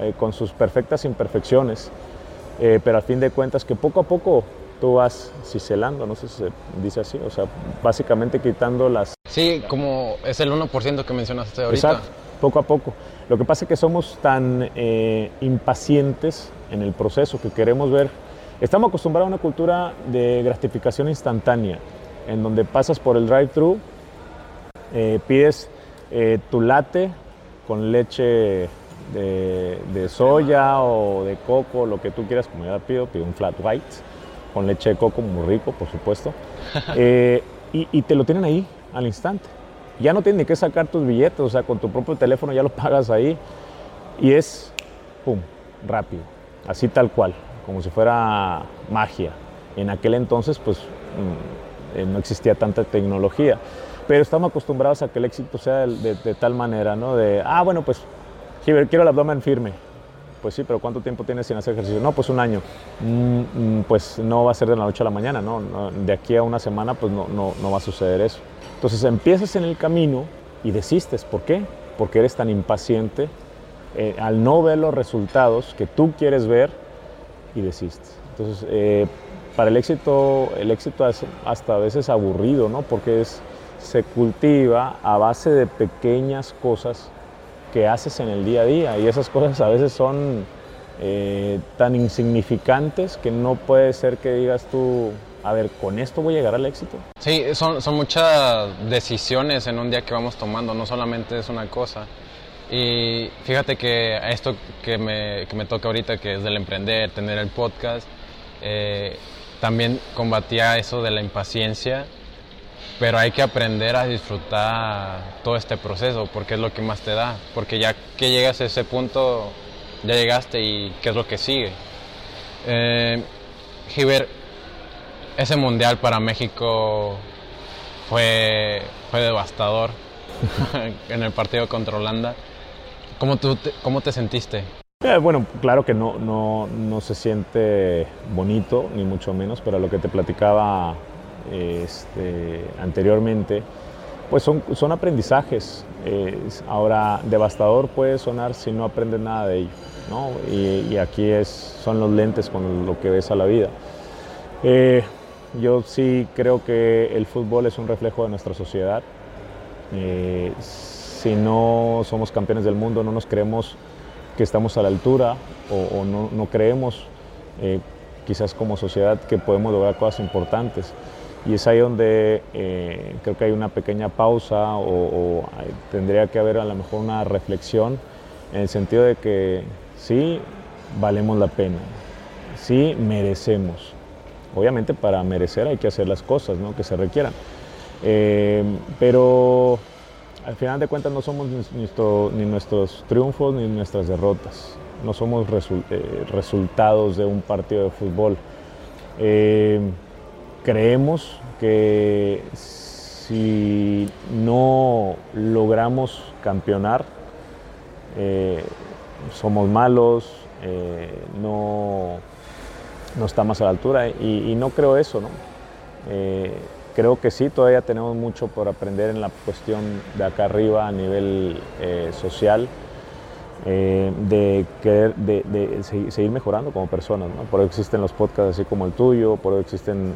Eh, con sus perfectas imperfecciones, pero a fin de cuentas que poco a poco tú vas ciselando, no sé si se dice así, o sea, básicamente quitando las... Sí, como es el 1% que mencionaste ahorita. Exacto, poco a poco. Lo que pasa es que somos tan impacientes en el proceso que queremos ver Estamos acostumbrados a una cultura de gratificación instantánea, en donde pasas por el drive-thru, eh, pides eh, tu latte con leche de, soya o de coco, lo que tú quieras, como ya pido, pido un flat white con leche de coco muy rico, por supuesto, (laughs) eh, y, y, te lo tienen ahí al instante. Ya no tienes ni que sacar tus billetes, o sea, con tu propio teléfono ya lo pagas ahí. Y es, pum, rápido, así tal cual como si fuera magia. En aquel entonces, pues, mm, eh, no existía tanta tecnología. Pero estamos acostumbrados a que el éxito sea de, tal manera, ¿no? De, ah, bueno, pues, quiero el abdomen firme. Pues sí, pero ¿cuánto tiempo tienes sin hacer ejercicio? No, pues un año. Mm, mm, pues no va a ser de la noche a la mañana, ¿no? De aquí a una semana, pues no, no, no va a suceder eso. Entonces empiezas en el camino y desistes. ¿Por qué? Porque eres tan impaciente eh, al no ver los resultados que tú quieres ver y desistes. Entonces, eh, para el éxito, el éxito es hasta a veces aburrido, ¿no? Porque es, se cultiva a base de pequeñas cosas que haces en el día a día y esas cosas a veces son eh, tan insignificantes que no puede ser que digas tú, a ver, ¿con esto voy a llegar al éxito? Sí, son, son muchas decisiones en un día que vamos tomando, no solamente es una cosa. Y fíjate que esto que me, que me toca ahorita, que es del emprender, tener el podcast, eh, también combatía eso de la impaciencia, pero hay que aprender a disfrutar todo este proceso, porque es lo que más te da, porque ya que llegas a ese punto, ya llegaste y qué es lo que sigue. Eh, ese mundial para México fue, fue devastador (laughs) en el partido contra Holanda. ¿Cómo, tú te, cómo te sentiste? Eh, bueno, claro que no, no, no, se siente bonito, ni mucho menos, pero lo que te platicaba este, anteriormente, pues son, son aprendizajes. ahora, devastador puede sonar si no aprendes nada de ello, ¿no? Y, aquí es, son los lentes con lo que ves a la vida. Eh, yo sí creo que el fútbol es un reflejo de nuestra sociedad. Eh, si no somos campeones del mundo, no nos creemos que estamos a la altura o, no, creemos eh, quizás como sociedad que podemos lograr cosas importantes. Y es ahí donde eh, creo que hay una pequeña pausa o, tendría que haber a lo mejor una reflexión en el sentido de que sí valemos la pena, sí merecemos. Obviamente para merecer hay que hacer las cosas ¿no? que se requieran. Eh, pero al final de cuentas no somos ni nuestros triunfos ni nuestras derrotas, no somos eh, resultados de un partido de fútbol. Eh, creemos que si no logramos campeonar, eh, somos malos, no, no está más a la altura y, no creo eso, ¿no? Eh, creo que sí, todavía tenemos mucho por aprender en la cuestión de acá arriba a nivel eh, social, de, querer, de, seguir mejorando como personas. ¿no? Por eso existen los podcasts así como el tuyo, por eso existen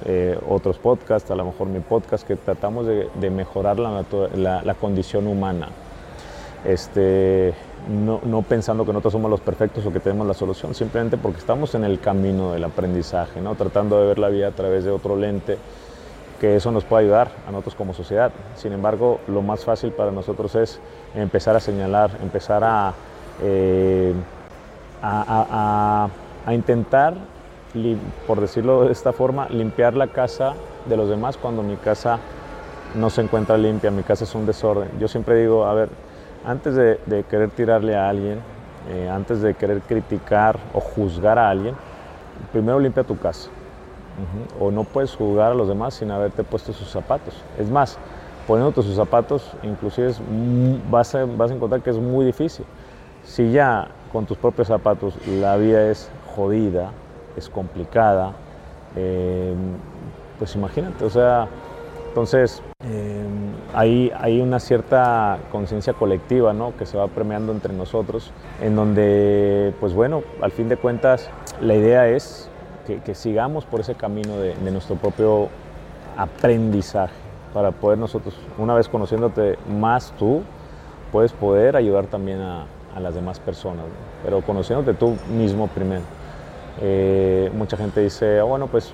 otros podcasts, a lo mejor mi podcast, que tratamos de, mejorar la, la, la, condición humana. Este, no, pensando que nosotros somos los perfectos o que tenemos la solución, simplemente porque estamos en el camino del aprendizaje, ¿no? tratando de ver la vida a través de otro lente, que eso nos puede ayudar a nosotros como sociedad. Sin embargo, lo más fácil para nosotros es empezar a señalar, empezar a, eh, a, intentar, por decirlo de esta forma, limpiar la casa de los demás cuando mi casa no se encuentra limpia, mi casa es un desorden. Yo siempre digo, a ver, antes de, querer tirarle a alguien, eh, antes de querer criticar o juzgar a alguien, primero limpia tu casa. O no puedes juzgar a los demás sin haberte puesto sus zapatos. Es más, poniéndote sus zapatos, inclusive vas, a, vas a encontrar que es muy difícil. Si ya con tus propios zapatos la vida es jodida, es complicada, eh, pues imagínate, o sea, entonces... Eh, hay, una cierta conciencia colectiva ¿no? que se va premiando entre nosotros, en donde, pues bueno, al fin de cuentas, la idea es que, sigamos por ese camino de, nuestro propio aprendizaje, para poder nosotros, una vez conociéndote más tú, puedes poder ayudar también a, las demás personas, pero conociéndote tú mismo primero. Eh, mucha gente dice, ah, bueno, pues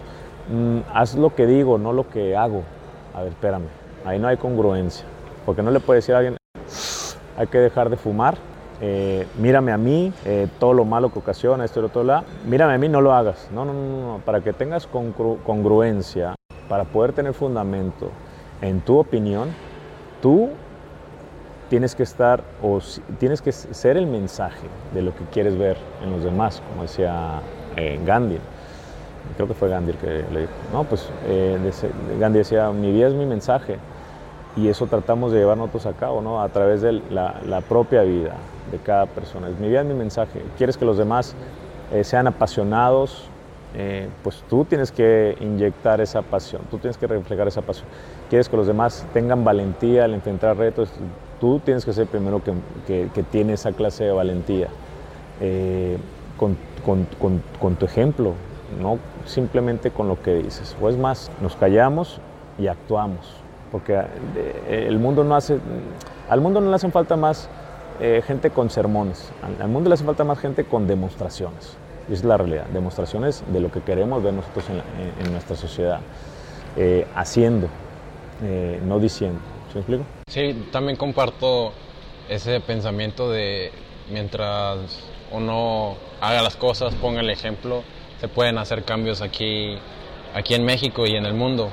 mm, haz lo que digo, no lo que hago. A ver, espérame Ahí no hay congruencia, porque no le puede decir a alguien, hay que dejar de fumar, eh, mírame a mí, eh, todo lo malo que ocasiona, esto y lo otro, la, mírame a mí, no lo hagas. No, no, no, no. para que tengas congruencia, para poder tener fundamento en tu opinión, tú tienes que estar o tienes que ser el mensaje de lo que quieres ver en los demás, como decía eh, Gandhi creo que fue Gandhi el que le dijo, no, pues eh, Gandhi decía, mi vida es mi mensaje y eso tratamos de llevar a cabo, ¿no? A través de la, propia vida de cada persona. Mi vida es mi mensaje. ¿Quieres que los demás eh, sean apasionados? Eh, pues tú tienes que inyectar esa pasión, tú tienes que reflejar esa pasión. ¿Quieres que los demás tengan valentía al enfrentar retos? Tú tienes que ser primero que, que, tiene esa clase de valentía. con, con, con tu ejemplo, no simplemente con lo que dices. O es más, nos callamos y actuamos, porque eh, el mundo no hace, al mundo no le hacen falta más eh, gente con sermones, al, mundo le hace falta más gente con demostraciones. Es la realidad, demostraciones de lo que queremos ver nosotros en, nuestra sociedad, eh, haciendo, no diciendo. ¿Se explico? Sí, también comparto ese pensamiento de mientras uno haga las cosas, ponga el ejemplo, se pueden hacer cambios aquí, aquí en México y en el mundo.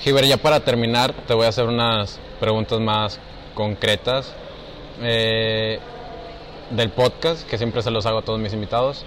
Giver, ya para terminar, te voy a hacer unas preguntas más concretas eh, del podcast, que siempre se los hago a todos mis invitados.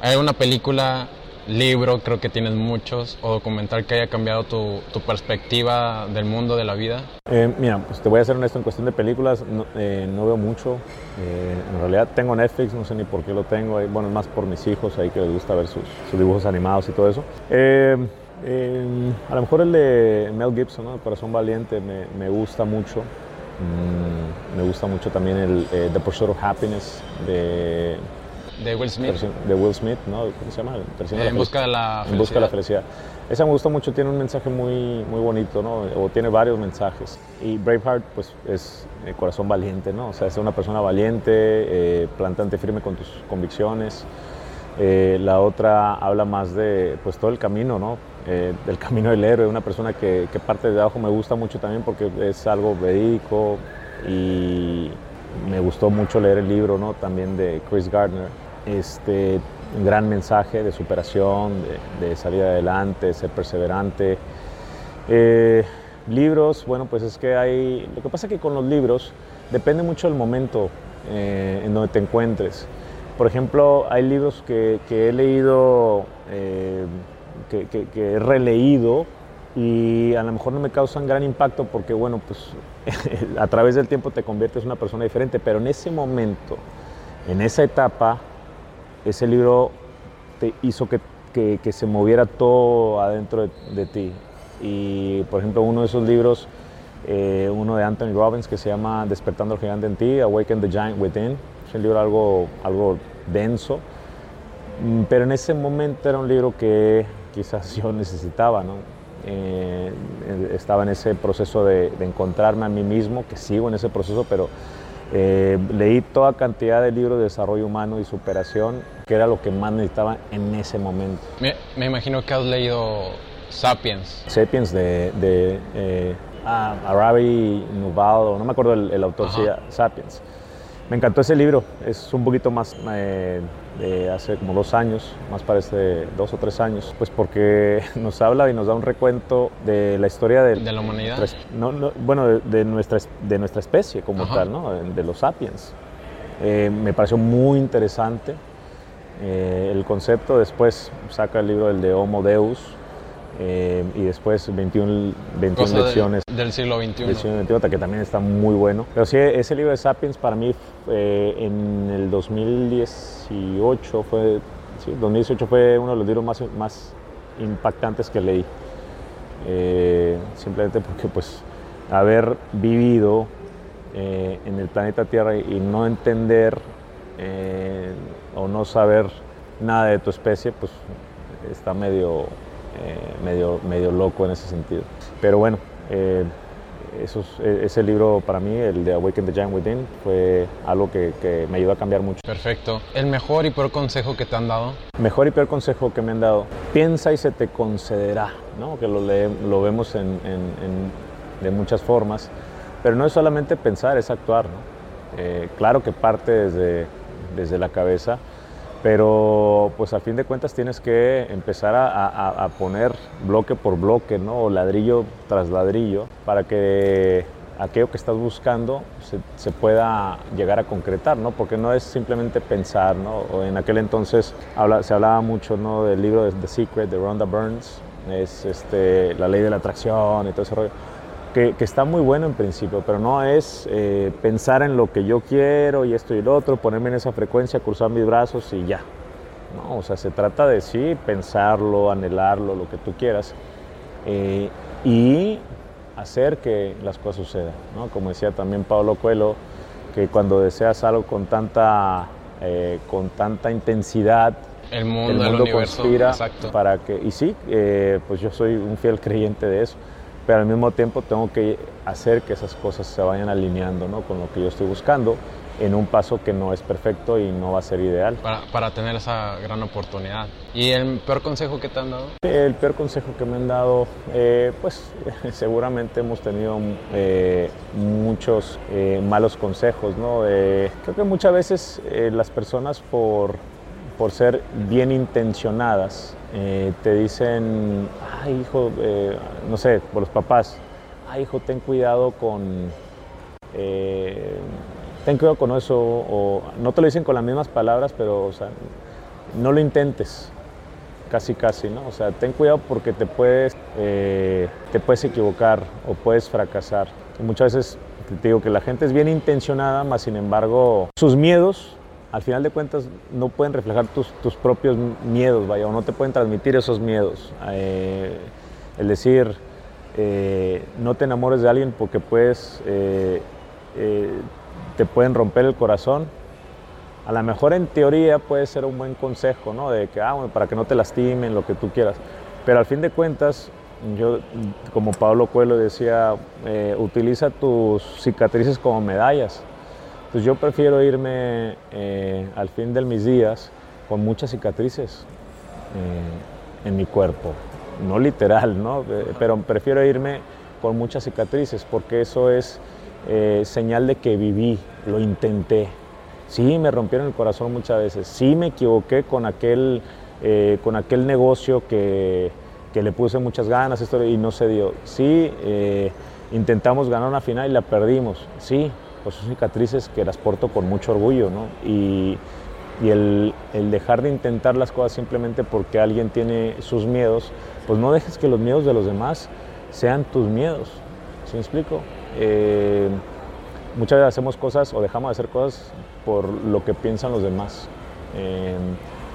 ¿Hay una película libro, creo que tienes muchos, o documental que haya cambiado tu, tu perspectiva del mundo, de la vida? Eh, mira, pues te voy a ser honesto, en cuestión de películas no, eh, no veo mucho. Eh, en realidad tengo Netflix, no sé ni por qué lo tengo. Bueno, es más por mis hijos ahí que les gusta ver sus, sus dibujos animados y todo eso. a lo mejor el de Mel Gibson, ¿no? Corazón Valiente, me, me gusta mucho. Mm, me gusta mucho también el The Pursuit of Happiness de de Will Smith. De Will Smith, ¿no? ¿Cómo se llama? Eh, en busca de la felicidad. En busca de la felicidad. Esa me gustó mucho, tiene un mensaje muy, muy bonito, ¿no? O tiene varios mensajes. Y Braveheart, pues, es el corazón valiente, ¿no? O sea, es una persona valiente, eh, plantante firme con tus convicciones. Eh, la otra habla más de, pues, todo el camino, ¿no? Del camino del héroe, una persona que, que parte de abajo me gusta mucho también porque es algo verídico y me gustó mucho leer el libro, ¿no? También de Chris Gardner este, un gran mensaje de superación, de, salir adelante, de ser perseverante. Eh, libros, bueno, pues es que hay, lo que pasa es que con los libros depende mucho del momento eh, en donde te encuentres. Por ejemplo, hay libros que, he leído, eh, que, que, he releído y a lo mejor no me causan gran impacto porque, bueno, pues (laughs) a través del tiempo te conviertes en una persona diferente, pero en ese momento, en esa etapa, ese libro te hizo que, que, que se moviera todo adentro de, de, ti. Y por ejemplo, uno de esos libros, eh, uno de Anthony Robbins que se llama Despertando el Gigante en ti, Awaken the Giant Within, es un libro algo, algo denso, mm, pero en ese momento era un libro que quizás yo necesitaba, ¿no? Eh, estaba en ese proceso de, de, encontrarme a mí mismo, que sigo en ese proceso, pero eh, leí toda cantidad de libros de desarrollo humano y superación, que era lo que más necesitaba en ese momento. Me, me imagino que has leído Sapiens. Sapiens de, de eh, ah, Arabi Nuval, no me acuerdo el, el autor, sí, Sapiens. Me encantó ese libro, es un poquito más eh, de hace como dos años, más parece dos o tres años, pues porque (laughs) nos habla y nos da un recuento de la historia de, de la humanidad. No, no, bueno, de, de, nuestra, de nuestra especie como Ajá. tal, ¿no? de los sapiens. Eh, me pareció muy interesante eh, el concepto, después saca el libro del de Homo Deus, eh, y después 21, 21 lecciones de, del siglo XXI. Del siglo XXI, que también está muy bueno. Pero sí, ese libro de Sapiens para mí eh, en el 2018 fue, sí, 2018 fue uno de los libros más, más impactantes que leí. Eh, simplemente porque pues haber vivido en el planeta Tierra y, no entender o no saber nada de tu especie, pues está medio medio, medio loco en ese sentido. Pero bueno, eh, esos, ese libro para mí, el de Awaken the Giant Within, fue algo que, que, me ayudó a cambiar mucho. Perfecto. ¿El mejor y peor consejo que te han dado? Mejor y peor consejo que me han dado. Piensa y se te concederá, ¿no? que lo, le, lo vemos en, en, en, de muchas formas. Pero no es solamente pensar, es actuar. ¿no? Eh, claro que parte desde, desde la cabeza, pero pues a fin de cuentas tienes que empezar a, poner bloque por bloque, ¿no? O ladrillo tras ladrillo, para que aquello que estás buscando se, pueda llegar a concretar, ¿no? Porque no es simplemente pensar, ¿no? O en aquel entonces se hablaba mucho, ¿no? Del libro de The Secret de Rhonda Burns, es este, la ley de la atracción y todo ese rollo. Que, que, está muy bueno en principio, pero no es eh, pensar en lo que yo quiero y esto y lo otro, ponerme en esa frecuencia, cruzar mis brazos y ya. No, o sea, se trata de sí, pensarlo, anhelarlo, lo que tú quieras, eh, y hacer que las cosas sucedan. ¿no? Como decía también Pablo Coelho, que cuando deseas algo con tanta, eh, con tanta intensidad, el mundo, el mundo el universo, conspira exacto. para que, y sí, eh, pues yo soy un fiel creyente de eso pero al mismo tiempo tengo que hacer que esas cosas se vayan alineando ¿no? con lo que yo estoy buscando en un paso que no es perfecto y no va a ser ideal. Para, para, tener esa gran oportunidad. ¿Y el peor consejo que te han dado? El peor consejo que me han dado, eh, pues (laughs) seguramente hemos tenido eh, muchos eh, malos consejos, ¿no? creo que muchas veces eh, las personas por, por ser bien intencionadas, eh, te dicen, ay hijo, eh, no sé, por los papás, ay hijo, ten cuidado con, eh, ten cuidado con eso, o no te lo dicen con las mismas palabras, pero o sea, no lo intentes, casi casi, ¿no? O sea, ten cuidado porque te puedes, te puedes equivocar o puedes fracasar. Y muchas veces te digo que la gente es bien intencionada, más sin embargo, sus miedos al final de cuentas no pueden reflejar tus, tus, propios miedos, vaya, o no te pueden transmitir esos miedos. Eh, el decir, eh, no te enamores de alguien porque puedes, eh, te pueden romper el corazón. A lo mejor en teoría puede ser un buen consejo, ¿no? De que, ah, bueno, para que no te lastimen, lo que tú quieras. Pero al fin de cuentas, yo, como Pablo Coelho decía, utiliza tus cicatrices como medallas. Pues yo prefiero irme eh, al fin de mis días con muchas cicatrices eh, en mi cuerpo. No literal, ¿no? Eh, pero prefiero irme con muchas cicatrices porque eso es eh, señal de que viví, lo intenté. Sí, me rompieron el corazón muchas veces. Sí, me equivoqué con aquel, con aquel negocio que, que, le puse muchas ganas esto, y no se dio. Sí, intentamos ganar una final y la perdimos. Sí, pues son cicatrices que las porto con mucho orgullo, ¿no? Y, y el, dejar de intentar las cosas simplemente porque alguien tiene sus miedos, pues no dejes que los miedos de los demás sean tus miedos. ¿Sí me explico? Eh, muchas veces hacemos cosas o dejamos de hacer cosas por lo que piensan los demás. Eh,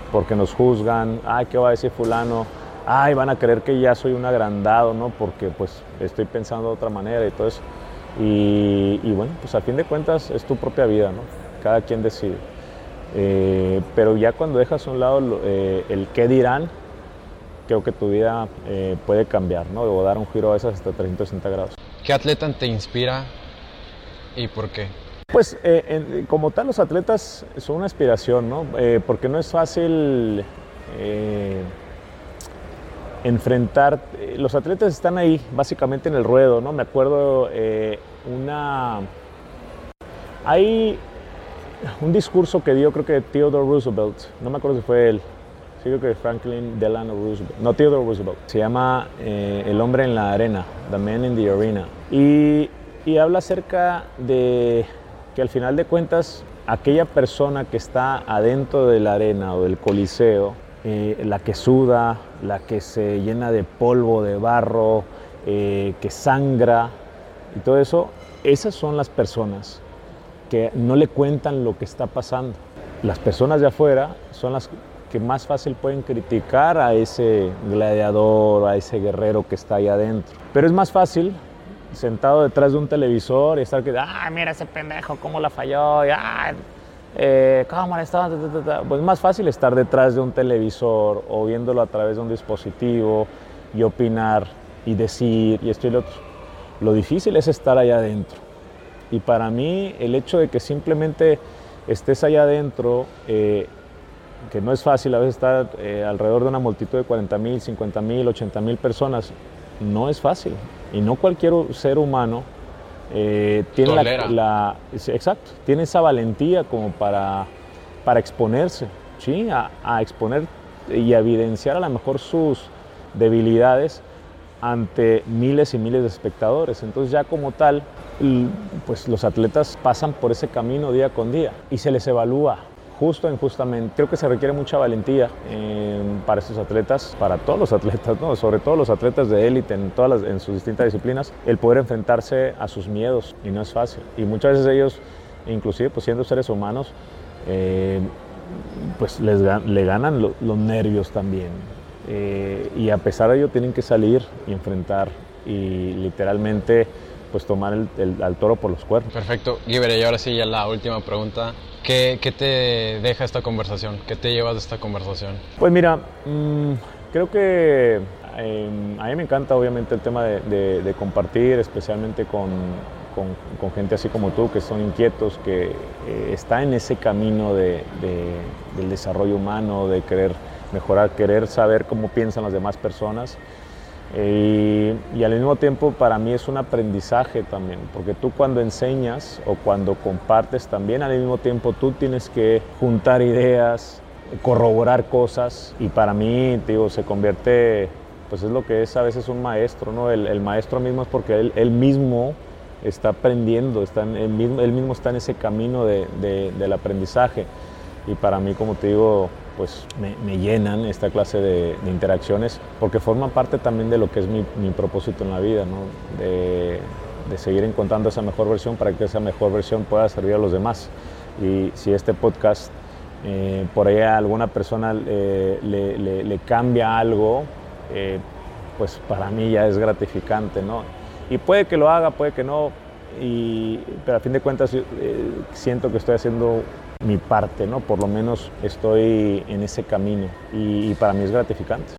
porque nos juzgan, ay, ¿qué va a decir fulano? Ay, van a creer que ya soy un agrandado, ¿no? Porque pues estoy pensando de otra manera y bueno, pues a fin de cuentas es tu propia vida, ¿no? Cada quien decide. Eh, pero ya cuando dejas a un lado eh, el qué dirán, creo que tu vida eh, puede cambiar, ¿no? O dar un giro a esas hasta 360 grados. ¿Qué atleta te inspira y por qué? Pues como tal los atletas son una aspiración, ¿no? porque no es fácil enfrentar, eh, los atletas están ahí básicamente en el ruedo, ¿no? Me acuerdo eh, una, hay un discurso que dio creo que Theodore Roosevelt, no me acuerdo si fue él, sí creo que Franklin Delano Roosevelt, no Theodore Roosevelt, se llama eh, El hombre en la arena, The Man in the Arena, y, y habla acerca de que al final de cuentas aquella persona que está adentro de la arena o del coliseo, eh, la que suda, la que se llena de polvo, de barro, eh, que sangra y todo eso, esas son las personas que no le cuentan lo que está pasando. Las personas de afuera son las que más fácil pueden criticar a ese gladiador, a ese guerrero que está ahí adentro. Pero es más fácil sentado detrás de un televisor y estar que, ah, mira ese pendejo, cómo la falló, eh, cámara, está, pues es más fácil estar detrás de un televisor o viéndolo a través de un dispositivo y opinar y decir y esto y lo otro. Lo difícil es estar allá adentro. Y para mí el hecho de que simplemente estés allá adentro, eh, que no es fácil a veces estar eh, alrededor de una multitud de 40 mil, 50 mil, 80 mil personas, no es fácil. Y no cualquier ser humano eh, tiene la, exacto, tiene esa valentía como para, para exponerse, ¿sí? A, exponer y evidenciar a lo mejor sus debilidades ante miles y miles de espectadores. Entonces ya como tal, pues los atletas pasan por ese camino día con día y se les evalúa justo e injustamente. Creo que se requiere mucha valentía em, para estos atletas, para todos los atletas, ¿no? sobre todo los atletas de élite en, todas en sus distintas disciplinas, el poder enfrentarse a sus miedos y no es fácil. Y muchas veces ellos, inclusive pues siendo seres humanos, em, pues les, le ganan los nervios también. Eh, y a pesar de ello tienen que salir y enfrentar y literalmente pues tomar el, al toro por los cuernos. Perfecto. Giver, y ahora sí ya la última pregunta. ¿Qué, te deja esta conversación? ¿Qué te llevas de esta conversación? Pues mira, mm, creo que em, a mí me encanta obviamente el tema de, compartir, especialmente con, con, gente así como tú, que son inquietos, que eh, está en ese camino de, del desarrollo humano, de querer mejorar, querer saber cómo piensan las demás personas. Eh, y, al mismo tiempo para mí es un aprendizaje también, porque tú cuando enseñas o cuando compartes también al mismo tiempo tú tienes que juntar ideas, corroborar cosas y para mí, digo, se convierte, pues es lo que es a veces un maestro, ¿no? El, maestro mismo es porque él, mismo está aprendiendo, está él, mismo, él mismo está en ese camino del aprendizaje y para mí, como te digo, pues me, llenan esta clase de, interacciones porque forman parte también de lo que es mi, propósito en la vida, ¿no? de, seguir encontrando esa mejor versión para que esa mejor versión pueda servir a los demás. Y si este podcast eh, por ahí a alguna persona eh, le, cambia algo, eh, pues para mí ya es gratificante. ¿no? Y puede que lo haga, puede que no, y, pero a fin de cuentas siento que estoy haciendo mi parte, ¿no? Por lo menos estoy en ese camino y, para mí es gratificante.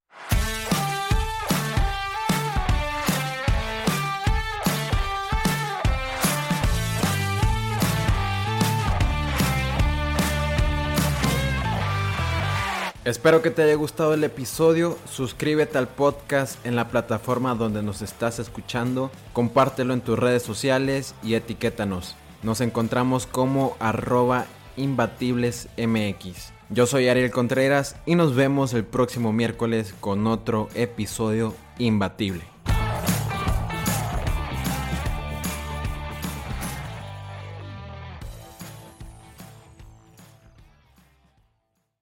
Espero que te haya gustado el episodio. Suscríbete al podcast en la plataforma donde nos estás escuchando. Compártelo en tus redes sociales y etiquétanos. Nos encontramos como arroba Imbatibles MX. Yo soy Ariel Contreras y nos vemos el próximo miércoles con otro episodio imbatible.